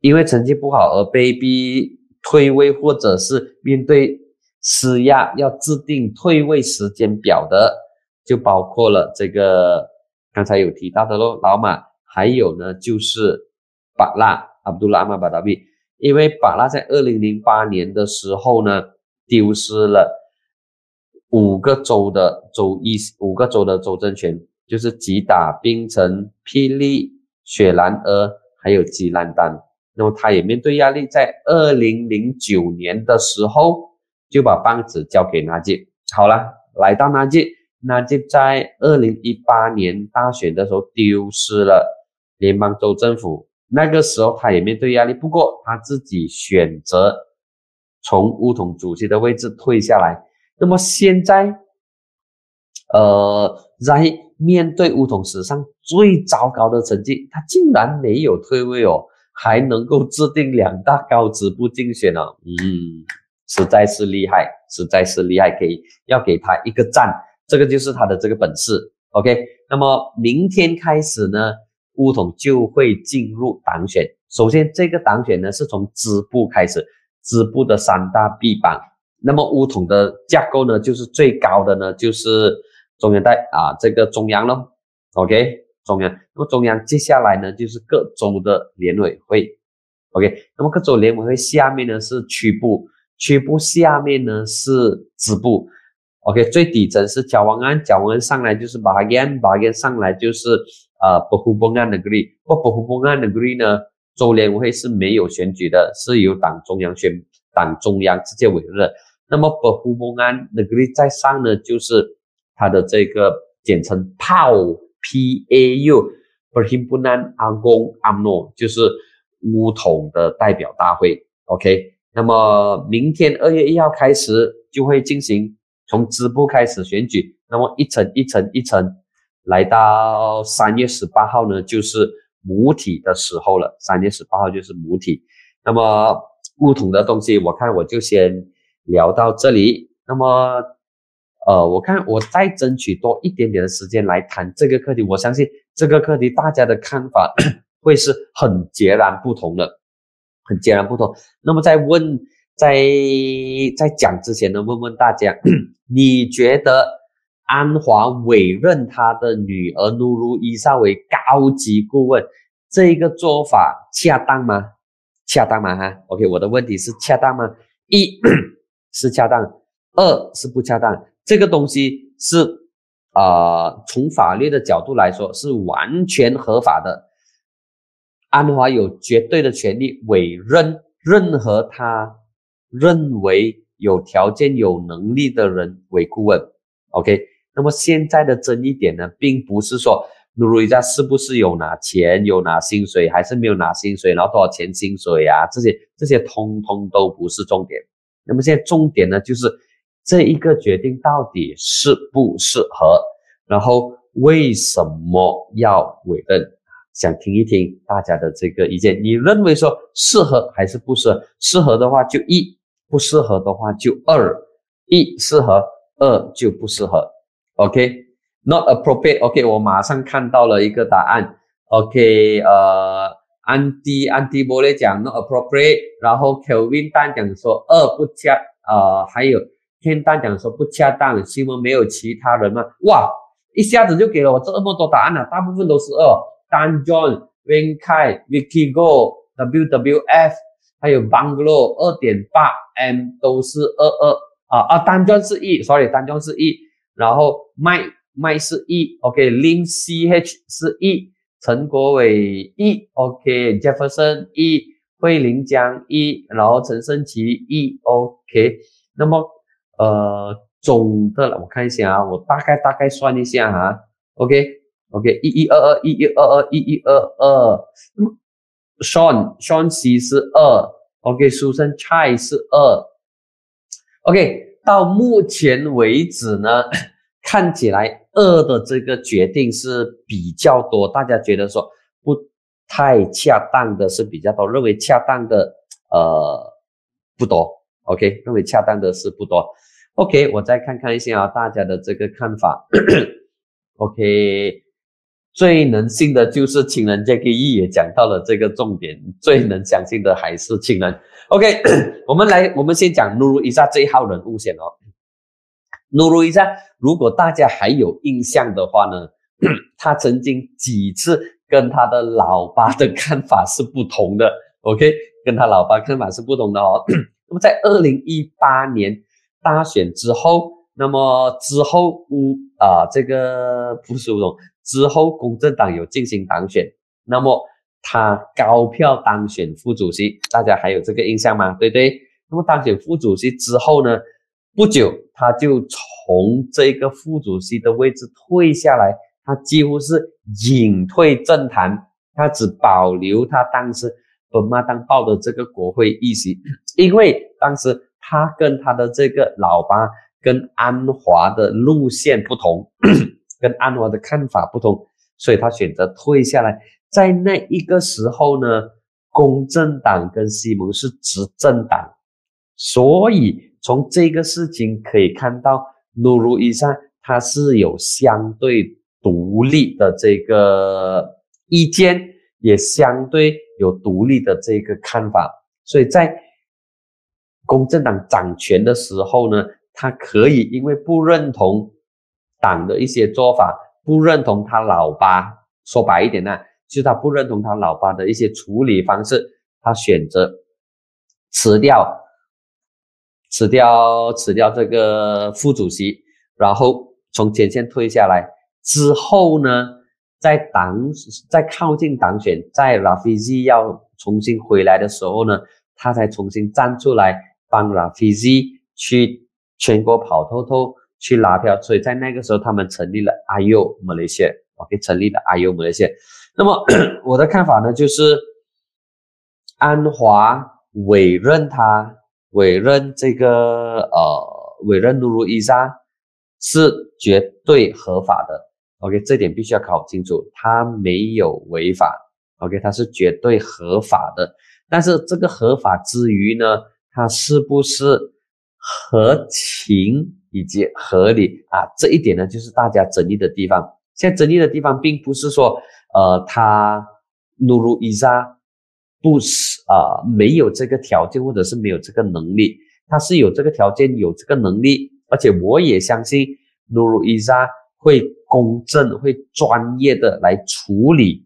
因为成绩不好而被逼退位，或者是面对施压要制定退位时间表的，就包括了这个。刚才有提到的喽，老马，还有呢，就是巴拉阿卜杜拉马巴达比，因为巴拉在二零零八年的时候呢，丢失了五个州的州一，五个州的州政权，就是吉打、槟城、霹雳、雪兰莪，还有吉兰丹。那么他也面对压力，在二零零九年的时候就把棒子交给纳吉。好了，来到纳吉。那就在二零一八年大选的时候丢失了联邦州政府，那个时候他也面对压力，不过他自己选择从乌统主席的位置退下来。那么现在，呃，在面对乌统史上最糟糕的成绩，他竟然没有退位哦，还能够制定两大高职不竞选呢，嗯，实在是厉害，实在是厉害，可以要给他一个赞，这个就是他的这个本事。OK，那么明天开始呢，乌统就会进入党选。首先，这个党选呢是从支部开始，支部的三大臂膀。那么乌统的架构呢，就是最高的呢就是中央代啊，这个中央咯。OK，中央。那么中央接下来呢就是各州的联委会。OK，那么各州联委会下面呢是区部，区部下面呢是支部。OK，最底层是交王案，交王案上来就是把 a g a n b a g a n 上来就是呃不互邦案的 agree，不不互邦案的 agree 呢，州联委会是没有选举的，是由党中央选，党中央直接委任。那么不互邦案的 agree 在上呢，就是它的这个简称 PAU P A U Perhimpunan Agong UMNO，就是乌统的代表大会。OK，那么明天二月一号开始就会进行。从支部开始选举，那么一层一层一层，来到三月十八号呢，就是母体的时候了。三月十八号就是母体。那么不同的东西，我看我就先聊到这里。那么，呃，我看我再争取多一点点的时间来谈这个课题。我相信这个课题大家的看法 会是很截然不同的，很截然不同。那么再问。在在讲之前呢，问问大家，你觉得安华委任他的女儿努鲁伊莎为高级顾问，这一个做法恰当吗？恰当吗？哈，OK，我的问题是恰当吗？一 是恰当，二是不恰当。这个东西是啊，从法律的角度来说是完全合法的。安华有绝对的权利委任任何他。认为有条件、有能力的人为顾问，OK。那么现在的争议点呢，并不是说努鲁伊扎是不是有拿钱、有拿薪水，还是没有拿薪水，然后多少钱薪水啊？这些这些通通都不是重点。那么现在重点呢，就是这一个决定到底适不适合，然后为什么要委任？想听一听大家的这个意见。你认为说适合还是不适合？适合的话就一。不适合的话就二，一适合，二就不适合。OK，not appropriate。OK，我马上看到了一个答案。OK，呃，安迪安迪伯雷讲 not appropriate，然后 Kelvin 蛋讲说二不恰，呃，还有天蛋讲说不恰当。新闻没有其他人吗？哇，一下子就给了我这么多答案了，大部分都是二。Dan John、Wen Kai、Vicky Go、WWF。还有 Bungalow 二点八 M 都是二二啊啊单装是一，sorry 单装是一，然后麦麦是一，OK，Lin CH 是一，陈国伟一，OK，Jefferson 一，惠林江一，然后陈胜奇一，OK，那么呃总的我看一下啊，我大概大概算一下哈，OK OK 一一二二一一二二一一二二，那么。Sean Sean C 是二，OK，Susan Chai 是二，OK，到目前为止呢，看起来二的这个决定是比较多，大家觉得说不太恰当的是比较多，认为恰当的呃不多，OK，认为恰当的是不多，OK，我再看看一下啊，大家的这个看法，OK。最能信的就是情人节，可以也讲到了这个重点。最能相信的还是情人。OK，我们来，我们先讲努鲁伊莎这一号人物先哦。努鲁伊莎，如果大家还有印象的话呢，他曾经几次跟他的老爸的看法是不同的。OK，跟他老爸看法是不同的哦。那么在二零一八年大选之后，那么之后乌啊，这个不是乌总。之后，公正党有进行党选，那么他高票当选副主席，大家还有这个印象吗？对不对？那么当选副主席之后呢，不久他就从这个副主席的位置退下来，他几乎是隐退政坛，他只保留他当时本马当报的这个国会议席，因为当时他跟他的这个老爸跟安华的路线不同。跟安华的看法不同，所以他选择退下来。在那一个时候呢，公正党跟西蒙是执政党，所以从这个事情可以看到，努鲁伊萨他是有相对独立的这个意见，也相对有独立的这个看法，所以在公正党掌权的时候呢，他可以因为不认同党的一些做法，不认同他老爸，说白一点呢。就是他不认同他老爸的一些处理方式，他选择辞掉、辞掉、辞掉这个副主席，然后从前线退下来之后呢，在党在靠近党选，在拉菲兹要重新回来的时候呢，他才重新站出来帮拉菲兹去全国跑透透去拉票，所以在那个时候，他们成立了阿尤马来西亚，OK，成立了阿尤马来西亚。那么 我的看法呢，就是安华委任他委任这个呃委任努鲁伊莎是绝对合法的，OK，这点必须要搞清楚，他没有违法，OK，他是绝对合法的。但是这个合法之余呢，他是不是合情以及合理啊？这一点呢，就是大家争议的地方。现在争议的地方并不是说。呃，他努鲁伊扎不是啊，没有这个条件，或者是没有这个能力，他是有这个条件，有这个能力，而且我也相信努鲁伊扎会公正、会专业的来处理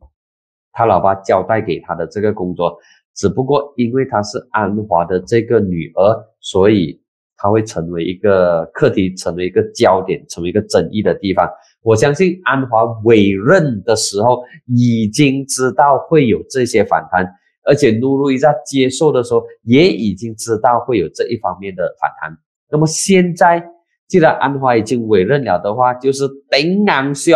他老爸交代给他的这个工作。只不过因为他是安华的这个女儿，所以他会成为一个课题，成为一个焦点，成为一个争议的地方。我相信安华委任的时候已经知道会有这些反弹，而且努鲁伊在接受的时候也已经知道会有这一方面的反弹。那么现在既然安华已经委任了的话，就是顶昂兄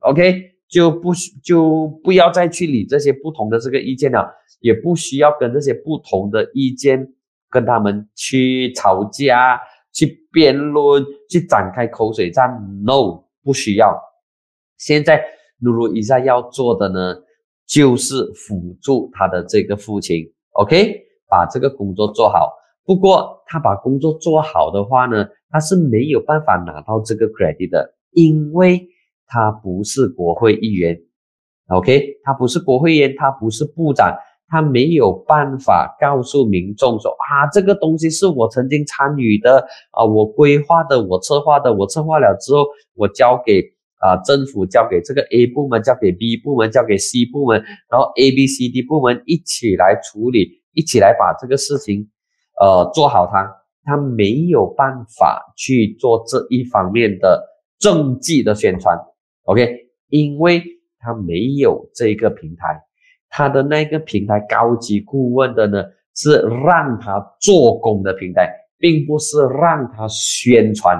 ，OK，就不需就不要再去理这些不同的这个意见了，也不需要跟这些不同的意见跟他们去吵架、去辩论、去展开口水战，No。不需要。现在努鲁伊萨要做的呢，就是辅助他的这个父亲，OK，把这个工作做好。不过他把工作做好的话呢，他是没有办法拿到这个 credit 的，因为他不是国会议员，OK，他不是国会议员，他不是部长。他没有办法告诉民众说啊，这个东西是我曾经参与的啊，我规划的，我策划的，我策划了之后，我交给啊政府，交给这个 A 部门，交给 B 部门，交给 C 部门，然后 A、B、C、D 部门一起来处理，一起来把这个事情呃做好它。他没有办法去做这一方面的政绩的宣传，OK，因为他没有这个平台。他的那个平台高级顾问的呢，是让他做工的平台，并不是让他宣传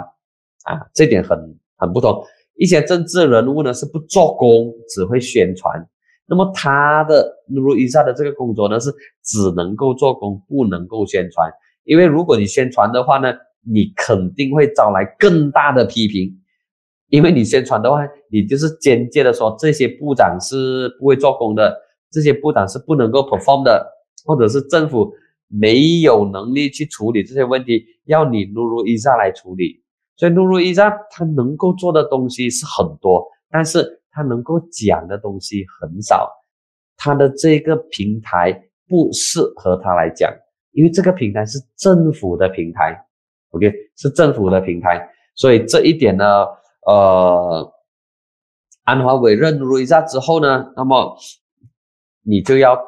啊，这点很很不同。一些政治人物呢是不做工，只会宣传。那么他的如以下的这个工作呢是只能够做工，不能够宣传。因为如果你宣传的话呢，你肯定会招来更大的批评。因为你宣传的话，你就是间接的说这些部长是不会做工的。这些部长是不能够 perform 的，或者是政府没有能力去处理这些问题，要你努鲁伊萨来处理。所以努鲁伊萨他能够做的东西是很多，但是他能够讲的东西很少。他的这个平台不适合他来讲，因为这个平台是政府的平台，OK，是政府的平台。所以这一点呢，呃，安华委任努鲁伊萨之后呢，那么。你就要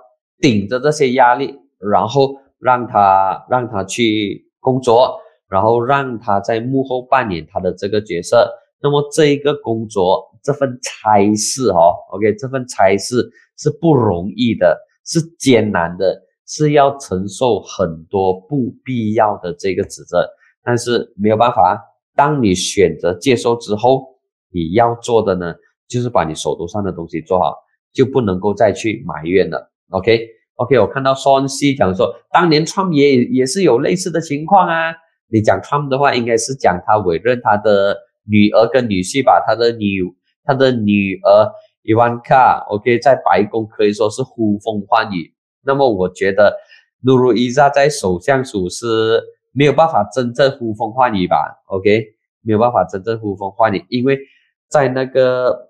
顶着这些压力，然后让他让他去工作，然后让他在幕后扮演他的这个角色。那么这一个工作，这份差事哦，OK，这份差事是不容易的，是艰难的，是要承受很多不必要的这个指责。但是没有办法，当你选择接受之后，你要做的呢，就是把你手头上的东西做好。就不能够再去埋怨了。OK，OK，我看到双 C 讲说，当年 Trump 也也是有类似的情况啊。你讲 Trump 的话，应该是讲他委任他的女儿跟女婿吧，他的女他的女儿 Ivanka，OK，在白宫可以说是呼风唤雨。那么我觉得努鲁伊扎在首相署是没有办法真正呼风唤雨吧？OK，没有办法真正呼风唤雨，因为在那个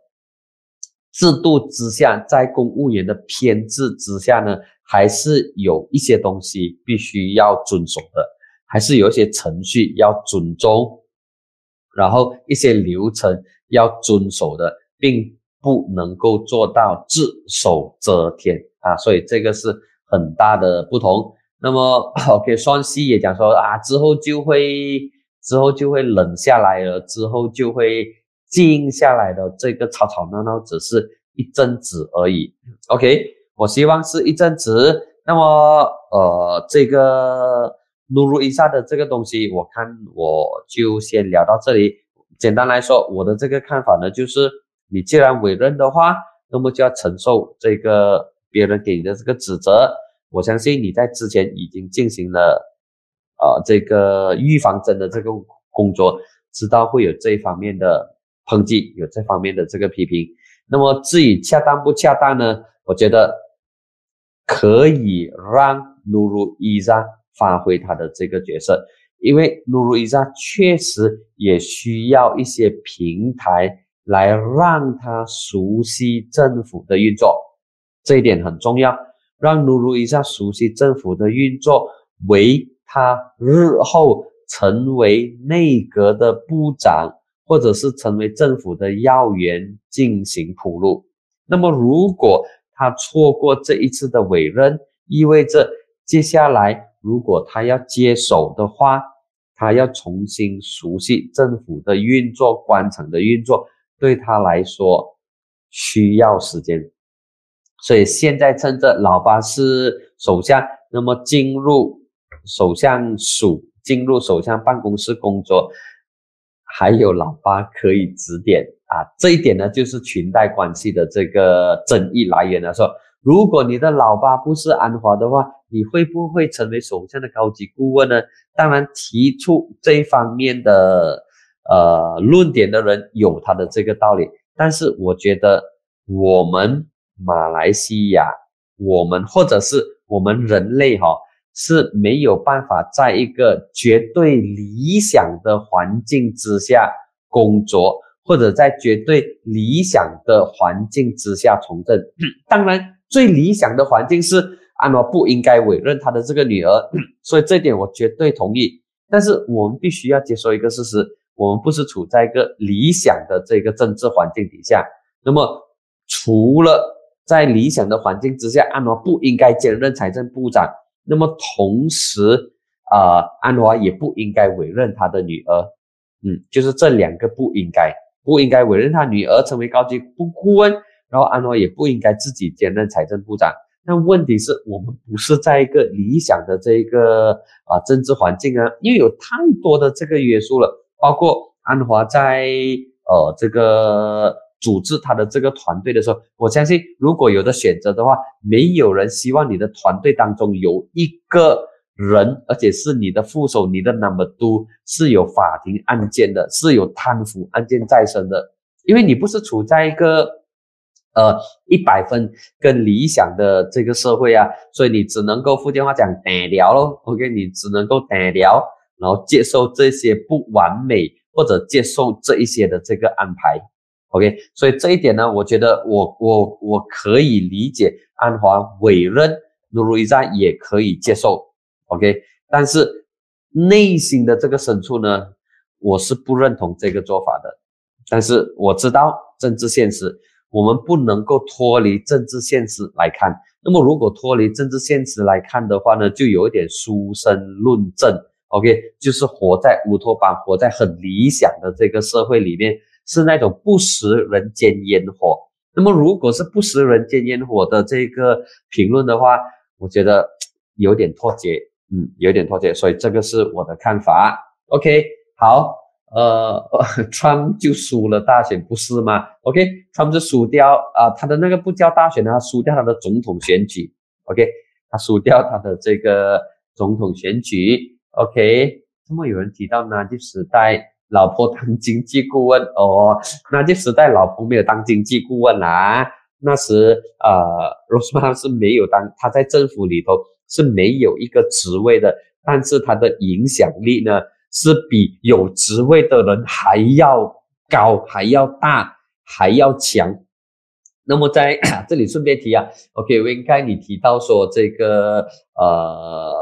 制度之下，在公务员的偏制之下呢，还是有一些东西必须要遵守的，还是有一些程序要尊重，然后一些流程要遵守的，并不能够做到只手遮天啊，所以这个是很大的不同。那么，OK，双溪也讲说啊，之后就会之后就会冷下来了，之后就会静下来的。这个吵吵闹闹只是一阵子而已。OK，我希望是一阵子。那么，呃，这个努鲁伊萨的这个东西，我看我就先聊到这里。简单来说，我的这个看法呢，就是你既然委任的话，那么就要承受这个别人给你的这个指责。我相信你在之前已经进行了，呃，这个预防针的这个工作，知道会有这一方面的抨击，有这方面的这个批评。那么至于恰当不恰当呢？我觉得可以让努鲁伊扎发挥他的这个角色，因为努鲁伊扎确实也需要一些平台来让他熟悉政府的运作，这一点很重要。让努鲁伊萨熟悉政府的运作，为他日后成为内阁的部长，或者是成为政府的要员进行铺路。那么，如果他错过这一次的委任，意味着接下来如果他要接手的话，他要重新熟悉政府的运作、官场的运作，对他来说需要时间。所以现在趁着老八是首相，那么进入首相署，进入首相办公室工作，还有老八可以指点啊。这一点呢，就是裙带关系的这个争议来源了。说如果你的老八不是安华的话，你会不会成为首相的高级顾问呢？当然，提出这一方面的呃论点的人有他的这个道理，但是我觉得我们。马来西亚，我们或者是我们人类哈是没有办法在一个绝对理想的环境之下工作，或者在绝对理想的环境之下从政。当然，最理想的环境是安华不应该委任他的这个女儿，所以这点我绝对同意。但是我们必须要接受一个事实：我们不是处在一个理想的这个政治环境底下。那么，除了在理想的环境之下，安华不应该兼任财政部长。那么同时，啊，安华也不应该委任他的女儿。嗯，就是这两个不应该，不应该委任他女儿成为高级部顾问。然后安华也不应该自己兼任财政部长。那问题是我们不是在一个理想的这一个啊政治环境啊，因为有太多的这个约束了，包括安华在呃这个。组织他的这个团队的时候，我相信如果有的选择的话，没有人希望你的团队当中有一个人，而且是你的副手，你的 number two 是有法庭案件的，是有贪腐案件在身的，因为你不是处在一个呃一百分跟理想的这个社会啊，所以你只能够福建话讲单聊咯 o k 你只能够单聊，然后接受这些不完美或者接受这一些的这个安排。OK，所以这一点呢，我觉得我我我可以理解安华委任努鲁伊扎也可以接受，OK，但是内心的这个深处呢，我是不认同这个做法的。但是我知道政治现实，我们不能够脱离政治现实来看。那么如果脱离政治现实来看的话呢，就有一点书生论证，OK，就是活在乌托邦，活在很理想的这个社会里面。是那种不食人间烟火。那么，如果是不食人间烟火的这个评论的话，我觉得有点脱节，嗯，有点脱节。所以这个是我的看法。OK，好，呃 川就输了大选，不是吗？OK，Trump 就输掉啊，他的那个不叫大选他输掉他的总统选举。OK，他输掉他的这个总统选举。OK，那么有人提到呢，就时代。老婆当经济顾问哦，那就时代老婆没有当经济顾问啦。那时呃，罗斯玛是没有当他在政府里头是没有一个职位的，但是他的影响力呢是比有职位的人还要高，还要大，还要强。那么在 这里顺便提啊，OK，应该你提到说这个呃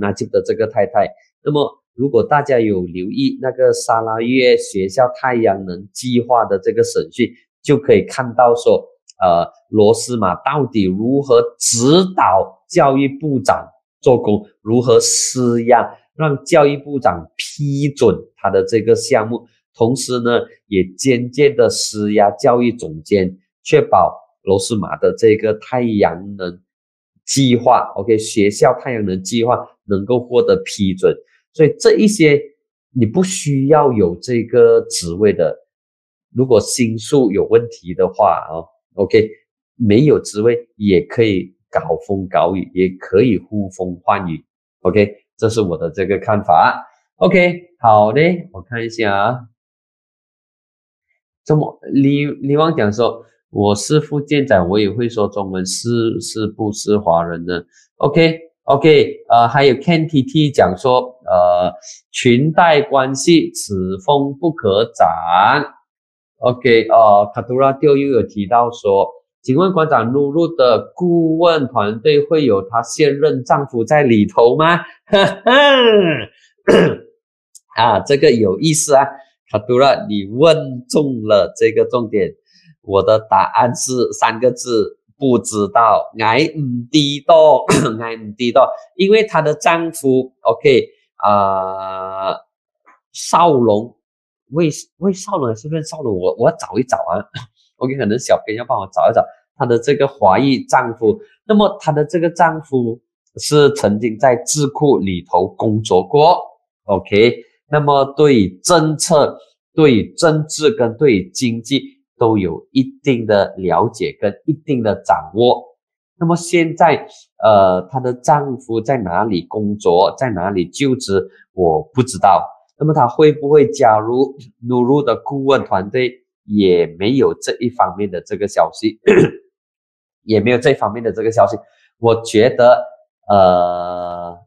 纳吉的这个太太，那么如果大家有留意那个沙拉越学校太阳能计划的这个审讯，就可以看到说，呃，罗斯玛到底如何指导教育部长做工，如何施压让教育部长批准他的这个项目，同时呢，也间接的施压教育总监。确保罗斯玛的这个太阳能计划，OK，学校太阳能计划能够获得批准，所以这一些你不需要有这个职位的，如果心术有问题的话啊，OK，没有职位也可以搞风搞雨，也可以呼风唤雨，OK，这是我的这个看法，OK，好的，我看一下啊，这么李李旺讲说。我是福建仔，我也会说中文，是是不是华人呢？OK OK，呃，还有 KNTT 讲说，呃，裙带关系此风不可长。OK，呃，卡图拉丢又有提到说，请问馆长，露露的顾问团队会有她现任丈夫在里头吗？啊，这个有意思啊，卡图拉，你问中了这个重点。我的答案是三个字，不知道。爱唔地道，爱唔地道，因为她的丈夫，OK 啊，少龙，魏魏少龙是不是少龙？我我要找一找啊。OK，可能小编要帮我找一找她的这个华裔丈夫。那么她的这个丈夫是曾经在智库里头工作过，OK。那么对政策、对政治跟对经济。都有一定的了解跟一定的掌握。那么现在，呃，她的丈夫在哪里工作，在哪里就职，我不知道。那么她会不会加入努鲁的顾问团队，也没有这一方面的这个消息，也没有这方面的这个消息。我觉得，呃，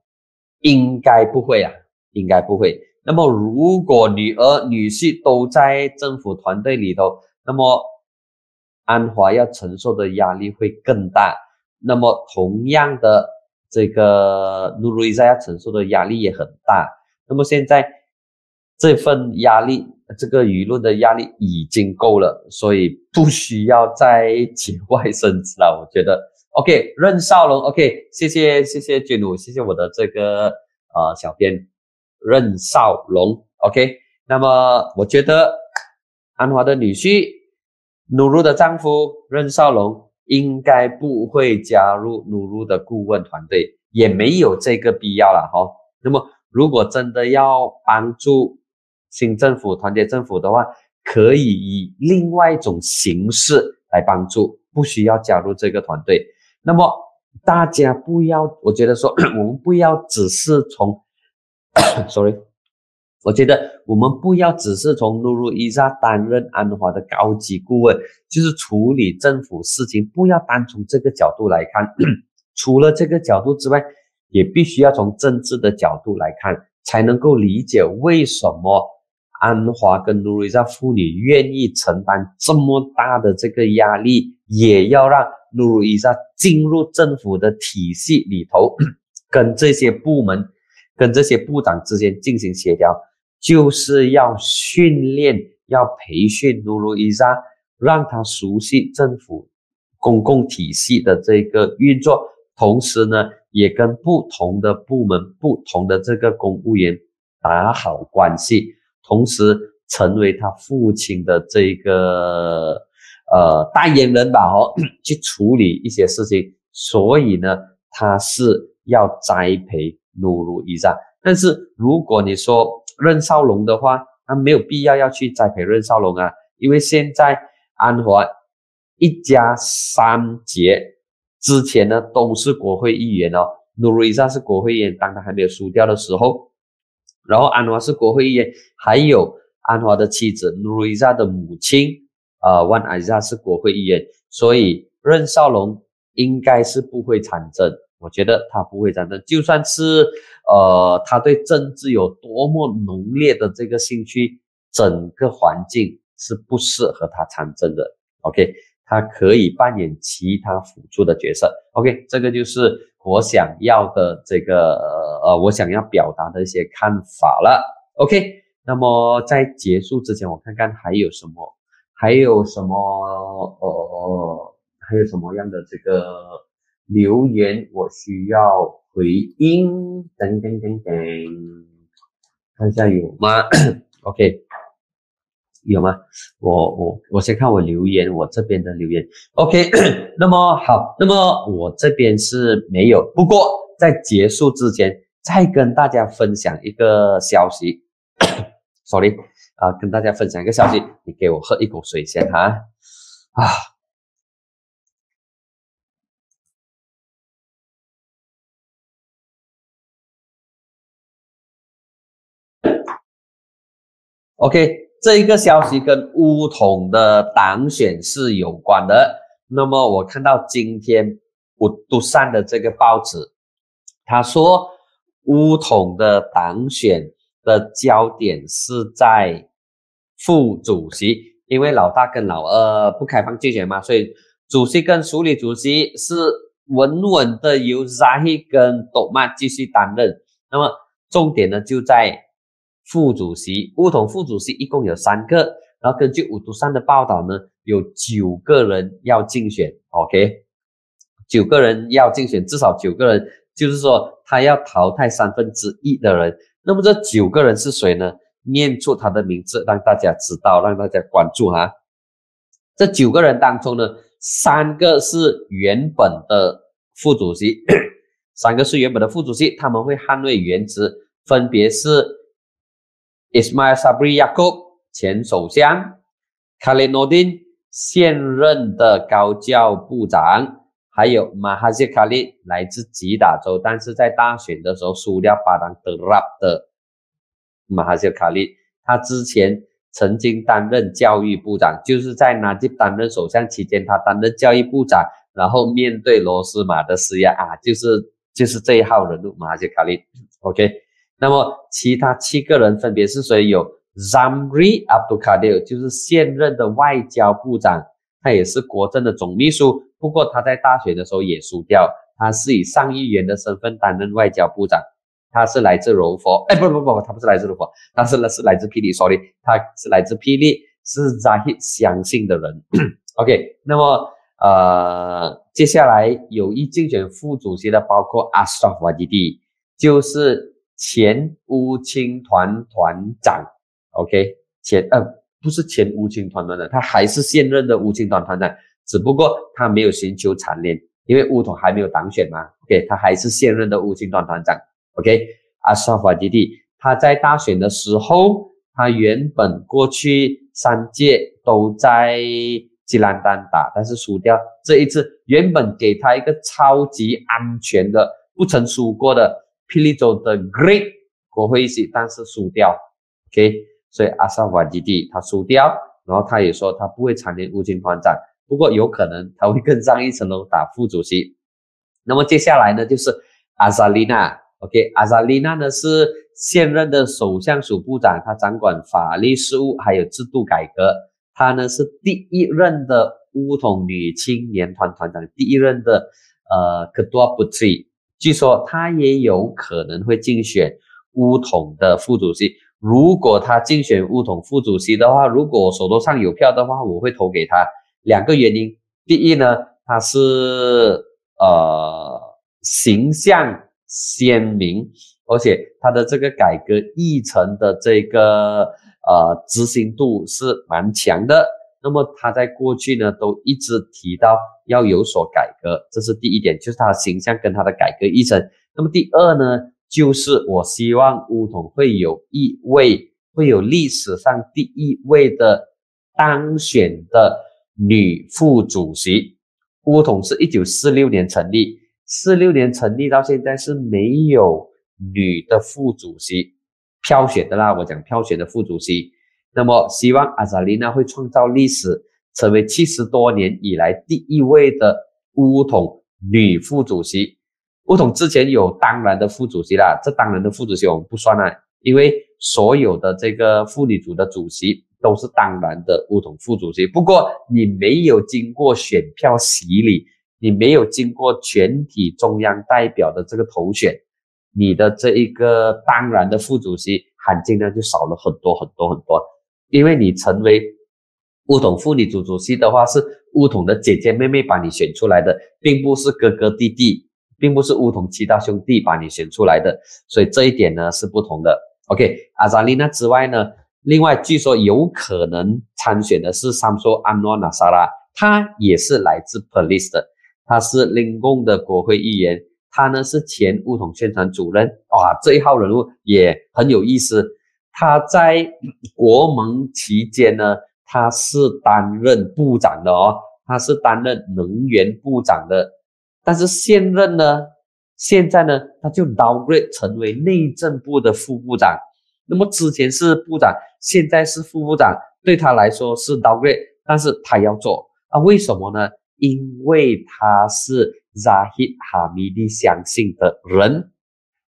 应该不会啊，应该不会。那么如果女儿、女婿都在政府团队里头，那么安华要承受的压力会更大，那么同样的这个努鲁伊萨要承受的压力也很大。那么现在这份压力，这个舆论的压力已经够了，所以不需要再节外生枝了。我觉得，OK，任少龙，OK，谢谢谢谢君武，谢谢我的这个呃小编任少龙，OK，那么我觉得安华的女婿。努鲁的丈夫任少龙应该不会加入努鲁的顾问团队，也没有这个必要了哈。那么，如果真的要帮助新政府、团结政府的话，可以以另外一种形式来帮助，不需要加入这个团队。那么，大家不要，我觉得说，我们不要只是从，sorry。我觉得我们不要只是从露露伊莎担任安华的高级顾问，就是处理政府事情，不要单从这个角度来看。除了这个角度之外，也必须要从政治的角度来看，才能够理解为什么安华跟露露伊莎妇女愿意承担这么大的这个压力，也要让露露伊莎进入政府的体系里头，跟这些部门、跟这些部长之间进行协调。就是要训练、要培训努鲁伊莎，让他熟悉政府公共体系的这个运作，同时呢，也跟不同的部门、不同的这个公务员打好关系，同时成为他父亲的这个呃代言人吧，哦，去处理一些事情。所以呢，他是要栽培努鲁伊莎。但是如果你说，任少龙的话，他没有必要要去栽培任少龙啊，因为现在安华一家三杰之前呢都是国会议员哦，努瑞莎是国会议员，当他还没有输掉的时候，然后安华是国会议员，还有安华的妻子努瑞莎的母亲呃，万艾萨是国会议员，所以任少龙应该是不会参政。我觉得他不会战争，就算是呃，他对政治有多么浓烈的这个兴趣，整个环境是不适合他参政的。OK，他可以扮演其他辅助的角色。OK，这个就是我想要的这个呃，我想要表达的一些看法了。OK，那么在结束之前，我看看还有什么。还有什么呃，还有什么样的这个留言我需要回应？等等等等，看一下有吗？OK，有吗？我我我先看我留言，我这边的留言。OK，那么好，那么我这边是没有。不过在结束之前，再跟大家分享一个消息。Sorry。啊，跟大家分享一个消息，你给我喝一口水先哈。啊，OK，这一个消息跟乌统的党选是有关的。那么我看到今天乌都上的这个报纸，他说乌统的党选的焦点是在。副主席，因为老大跟老二不开放竞选嘛，所以主席跟署理主席是稳稳的由 Zai 跟斗曼继续担任。那么重点呢就在副主席，乌统副主席一共有三个，然后根据五都山的报道呢，有九个人要竞选，OK，九个人要竞选，至少九个人，就是说他要淘汰三分之一的人。那么这九个人是谁呢？念出他的名字，让大家知道，让大家关注哈。这九个人当中呢，三个是原本的副主席，三个是原本的副主席，他们会捍卫原职，分别是 Ismail Sabri Yaakob 前首相，Khalid Nordin 现任的高教部长，还有 Mahathir Khalid 来自吉打州，但是在大选的时候输掉巴当德拉的。马哈谢卡利，他之前曾经担任教育部长，就是在纳吉担任首相期间，他担任教育部长，然后面对罗斯马的施压啊，就是就是这一号人物马哈谢卡利。OK，那么其他七个人分别是谁？有 Zamri Abdul Kadir，就是现任的外交部长，他也是国政的总秘书，不过他在大选的时候也输掉，他是以上议员的身份担任外交部长。他是来自柔佛，哎，不不不，他不是来自柔佛，他是来是来自霹雳，sorry，他是来自霹雳，是 Zahid 相信的人。OK，那么呃，接下来有意竞选副主席的包括 Ashraf Wajidi，就是前乌青团团长。OK，前呃不是前乌青团团长，他还是现任的乌青团团长，只不过他没有寻求蝉联，因为乌统还没有当选嘛。OK，他还是现任的乌青团团长。OK，阿萨法基地，他在大选的时候，他原本过去三届都在吉兰丹打，但是输掉。这一次原本给他一个超级安全的、不曾输过的霹雳州的 Great 国会议席，但是输掉。OK，所以阿萨瓦基地他输掉，然后他也说他不会参联乌金团长，不过有可能他会更上一层楼打副主席。那么接下来呢，就是阿萨丽娜。OK，阿萨丽娜呢是现任的首相署部长，她掌管法律事务还有制度改革。她呢是第一任的乌统女青年团团长，第一任的呃克多布蒂。据说他也有可能会竞选乌统的副主席。如果他竞选乌统副主席的话，如果我手头上有票的话，我会投给他。两个原因，第一呢，他是呃形象。鲜明，而且他的这个改革议程的这个呃执行度是蛮强的。那么他在过去呢都一直提到要有所改革，这是第一点，就是他的形象跟他的改革议程。那么第二呢，就是我希望乌统会有一位会有历史上第一位的当选的女副主席。乌统是一九四六年成立。四六年成立到现在是没有女的副主席票选的啦，我讲票选的副主席。那么希望阿扎丽娜会创造历史，成为七十多年以来第一位的乌统女副主席。乌统之前有当然的副主席啦，这当然的副主席我们不算啦，因为所有的这个妇女组的主席都是当然的乌统副主席。不过你没有经过选票洗礼，你没有经过全体中央代表的这个投选，你的这一个当然的副主席含金量就少了很多很多很多。因为你成为乌统妇女组主席的话，是乌统的姐姐妹妹把你选出来的，并不是哥哥弟弟。并不是乌统七大兄弟把你选出来的，所以这一点呢是不同的。OK，阿扎丽娜之外呢，另外据说有可能参选的是三索安诺纳萨拉，他也是来自 Police 的，他是林贡的国会议员，他呢是前乌统宣传主任。哇，这一号人物也很有意思，他在国盟期间呢，他是担任部长的哦，他是担任能源部长的。但是现任呢，现在呢，他就 downgrade 成为内政部的副部长。那么之前是部长，现在是副部长，对他来说是 downgrade，但是他要做啊？为什么呢？因为他是 Zahid Hamidi 相信的人，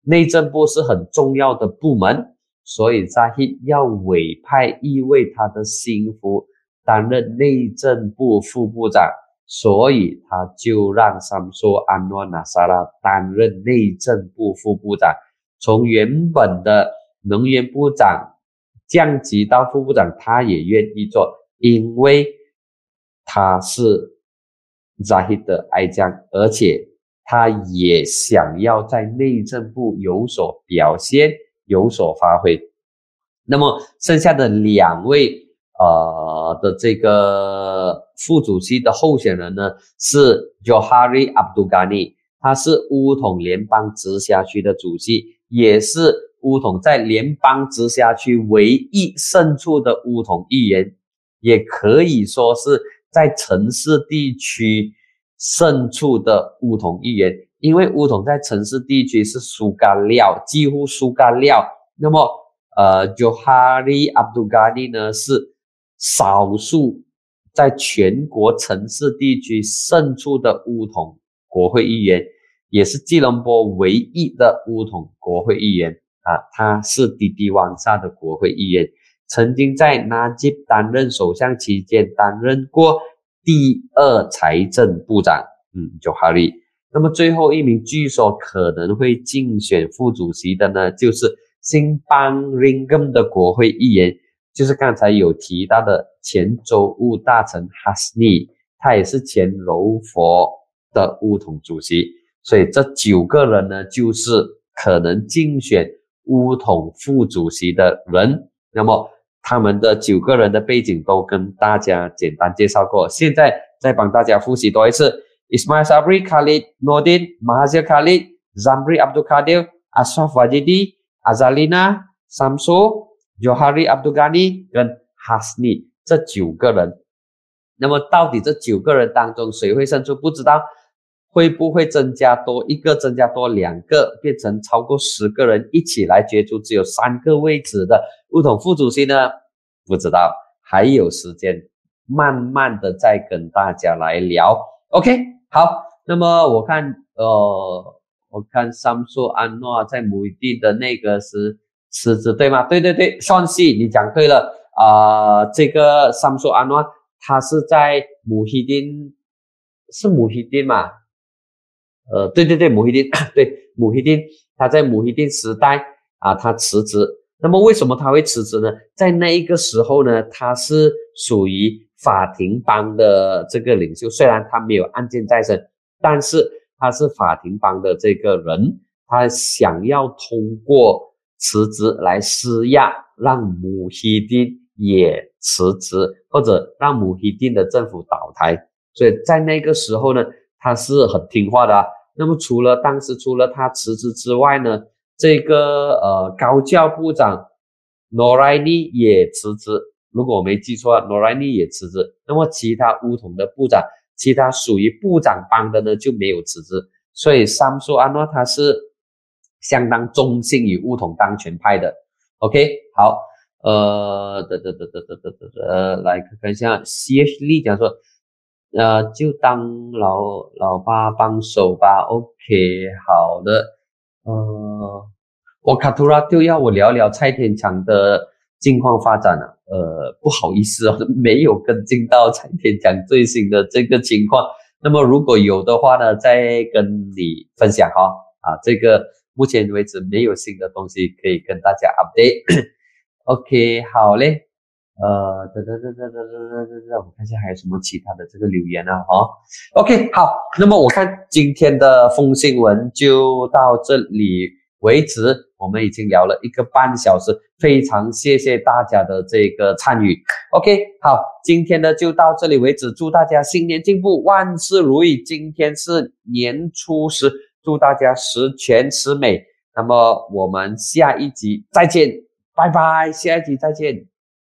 内政部是很重要的部门，所以 Zahid 要委派一位他的心腹担任内政部副部长。所以他就让三索安诺纳萨拉担任内政部副部长，从原本的能源部长降级到副部长，他也愿意做，因为他是扎希的爱将，而且他也想要在内政部有所表现、有所发挥。那么剩下的两位。呃的这个副主席的候选人呢是 Johari Abdulgani，他是乌统联邦直辖区的主席，也是乌统在联邦直辖区唯一胜出的乌统议员，也可以说是在城市地区胜出的乌统议员，因为乌统在城市地区是输干料，几乎输干料。那么，呃，Johari Abdugani 呢是。少数在全国城市地区胜出的乌统国会议员，也是吉隆坡唯一的乌统国会议员啊！他是迪迪旺萨的国会议员，曾经在纳吉担任首相期间担任过第二财政部长。嗯，就哈利。那么最后一名据说可能会竞选副主席的呢，就是新邦 Ringam 的国会议员。就是刚才有提到的前州务大臣哈斯尼，他也是前柔佛的乌统主席，所以这九个人呢，就是可能竞选乌统副主席的人。那么他们的九个人的背景都跟大家简单介绍过，现在再帮大家复习多一次：Ismail Sabri Khalid Nordin、Mahathir Khalid、Zamri Abdul Kadir、Ashraf Wajidi、Azalina Samsu。Johari Abdul Ghani 跟 Hasni 这九个人，那么到底这九个人当中谁会胜出？不知道会不会增加多一个，增加多两个，变成超过十个人一起来角逐只有三个位置的乌统副主席呢？不知道，还有时间，慢慢的再跟大家来聊。OK，好，那么我看，呃，我看桑苏安诺在某地的那个是。辞职对吗？对对对，算是你讲对了啊。这个三苏安诺，他是在姆希丁，是姆希丁嘛？呃，对对对，姆希丁，对姆希丁，他在姆希丁时代啊，他辞职。那么为什么他会辞职呢？在那一个时候呢，他是属于法庭帮的这个领袖，虽然他没有案件在身，但是他是法庭帮的这个人，他想要通过。辞职来施压，让姆希丁也辞职，或者让姆希丁的政府倒台。所以在那个时候呢，他是很听话的啊。那么除了当时除了他辞职之外呢，这个呃高教部长诺莱尼也辞职。如果我没记错，罗莱尼也辞职。那么其他乌统的部长，其他属于部长帮的呢就没有辞职。所以桑苏安诺他是相当忠心于乌统当权派的。OK，好，呃，得得得得得得得得，来看一下 CH 力讲说，呃，就当老老爸帮手吧。OK，好的，呃，我卡图拉就要我聊聊蔡天强的。近况发展了，呃，不好意思哦，没有跟进到蔡天强最新的这个情况，那么如果有的话呢，再跟你分享哈，啊，这个目前为止没有新的东西可以跟大家 update。OK，好嘞，呃，等等等等等等等等，我看一下还有什么其他的这个留言啊？哦，OK，好，那么我看今天的风新闻就到这里为止，我们已经聊了一个半小时，非常谢谢大家的这个参与。OK，好，今天呢就到这里为止，祝大家新年进步，万事如意。今天是年初十，祝大家十全十美。那么我们下一集再见。拜拜，下一集再见。